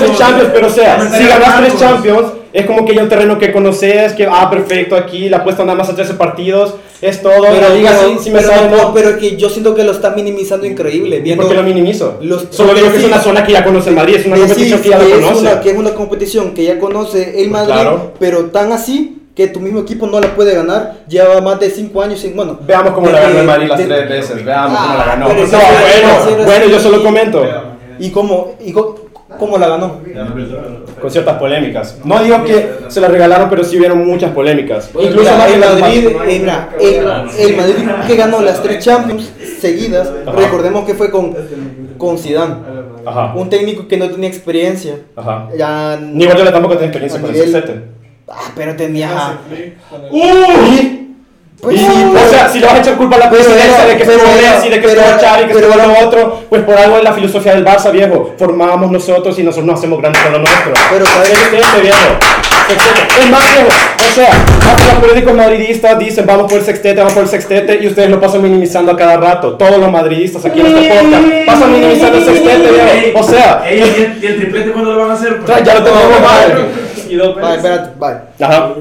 tres. Champions, pero o sea, si ganas tres. Champions, es como que ya un terreno que conoces, que, ah, perfecto, aquí la apuesta nada más a 13 partidos, es todo, pero, la liga pero- sí, sí me pero sale, no, pero que yo siento que lo está minimizando increíble. ¿Y Viendo por qué lo minimizo? los- Solo digo que es una zona que ya conoce el Madrid, es una competición que ya lo es conoce. una, que es una competición que ya conoce el Madrid, Claro. pero tan así que tu mismo equipo no la puede ganar. Lleva más de 5 años sin. Bueno, Veamos cómo la ganó el Madrid las de- tres veces, veamos Ah, cómo la ganó. pero No, bueno, bueno, sí. yo solo comento. ¿Y cómo, y cómo la ganó? Con ciertas polémicas. No digo que se la regalaron, pero sí hubieron muchas polémicas. Bueno, Incluso Mira, el Madrid, más- eh, el, el Madrid que ganó las tres Champions seguidas, Ajá. recordemos que fue con, con Zidane, Ajá, un técnico que no tenía experiencia. ajá. Ya, Ni Guardiola tampoco tiene experiencia con el nivel- sextete. Ah, pero tenía. ¡Uy! Pues Y, sí, o sea, si le vas a echar culpa a la presidencia de que pero estuvo Messi, de que pero estuvo Xavi, que pero estuvo lo otro, pues por algo es la filosofía del Barça, viejo. Formábamos nosotros y nosotros no hacemos grandes con lo nuestro. Pero, ¿sabes? Sextete, viejo. Sextete. Es más, viejo. O sea, hasta los periódicos madridistas dicen vamos por el sextete, vamos por el sextete y ustedes lo pasan minimizando a cada rato. Todos los madridistas aquí en este podcast pasan minimizando el sextete, viejo. O sea, Ey, ¿y el, triplete cuándo lo van a hacer? ya lo tenemos mal. Vale, espérate, vale, Ajá.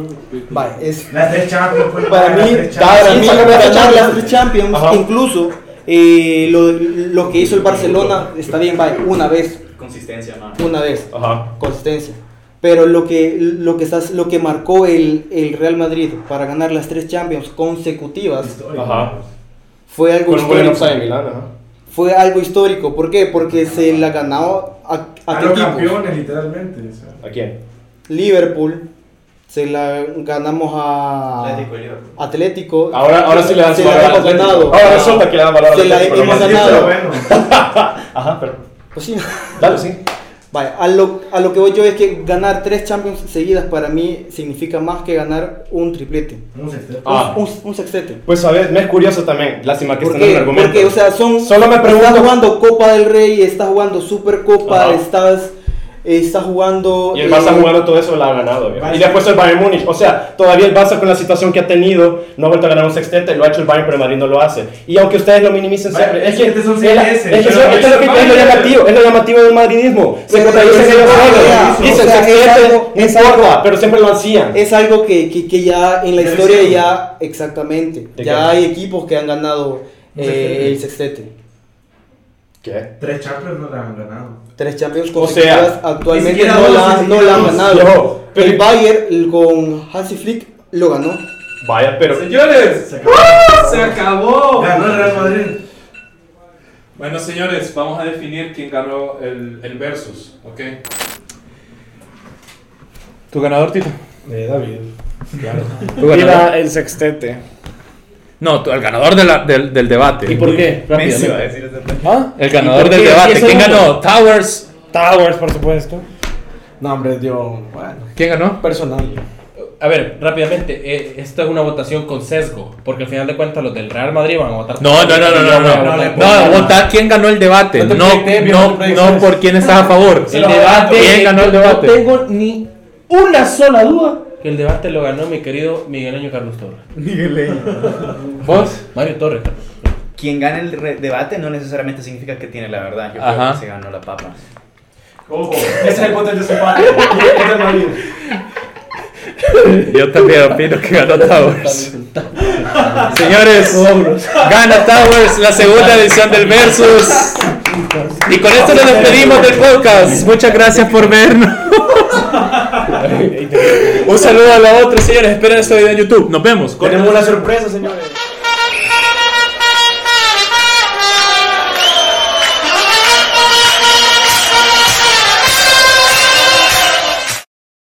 vale, es, Las tres Champions. pues, para las mí, para mí ganar las tres Champions, Ajá. incluso eh, lo, lo que hizo el Barcelona está bien, vale, una vez, Consistencia, mano. una vez, Ajá. consistencia. Pero lo que, lo que, estás, lo que marcó el, el Real Madrid para ganar las tres Champions consecutivas Ajá. fue algo histórico. Fue algo histórico. ¿Por qué? Porque se la ganó a, a, A los equipos? campeones, literalmente. o sea. ¿A quién? Liverpool. Se la ganamos a Atlético y. Atlético. Ahora, ahora sí le dan valor al hemos ganado. Ahora resulta que le dan valor al Se la hemos ganado. Ajá, pero. Pues sí. Dale, sí. Vaya, a lo, a lo que voy yo es que ganar tres Champions seguidas para mí significa más que ganar un triplete. Un sexteto. Ah. Un, un sextete. Pues a ver, me es curioso también. Lástima que ¿Por este no es qué? un argumento. Porque, o sea, son. Solo me Estás pregunto. jugando Copa del Rey, estás jugando Supercopa, Ajá. estás está jugando. Y el eh, Barça jugando todo eso la ha ganado. Y después el Bayern Múnich. O sea, todavía el Barça con la situación que ha tenido no ha vuelto a ganar un sextete. Lo ha hecho el Bayern, pero el Madrid no lo hace. Y aunque ustedes lo minimicen siempre, es es que son es, es que es esto es lo que- el es lo llamativo, es lo llamativo del madridismo. Se contradicen es ellos algo- solos. Dicen es sextete, no es importa, pero siempre lo hacían. Es algo que, que, que ya en la historia ya exactamente. ¿De Ya hay equipos que han ganado eh, el sextete. ¿Qué? Tres Champions no la han ganado. Tres Champions O consecutivas sea, actualmente no, la, no la han ganado. Yo, pero- el Bayern con Hansi Flick lo ganó. Vaya, pero. Señores, Se acabó. se acabó. Ganó el Real Madrid. Bueno, señores, vamos a definir quién ganó el, el versus, ¿ok? ¿Tu ganador, Tito? Eh, David. ¿Tu ganador? Mira el sextete. No, el ganador de la- del, del debate. ¿Y por qué? Messi va a Rápidamente. decir eso. ¿Ah? El ganador ¿Y por del debate. ¿Quién ganó? Towers. Towers, por supuesto. No, hombre, dio. Bueno, ¿Quién ganó? personal. A ver, rápidamente, eh, esta es una votación con sesgo, porque al final de cuentas los del Real Madrid van a votar. No, no, no, no, no, no. no, No, votar quién ganó el debate. No No, no no, no por quién estás a favor. El debate. ¿Quién ganó el debate? No tengo ni una sola duda que el debate lo ganó mi querido Migueleño Carlos Torres. ¿Vos? Mario Torres. Carlos. Quien gane el debate no necesariamente significa que tiene la verdad. Yo Ajá. creo que se ganó la papa. Ojo, ese es el punto de el Madrid. Yo también opino que ganó Towers. Señores, gana Towers la segunda edición del Versus. Y con esto nos despedimos del podcast. Muchas gracias por vernos. Un saludo a los otros, señores. Esperen este video en YouTube. Nos vemos. Tenemos una sorpresa, señores.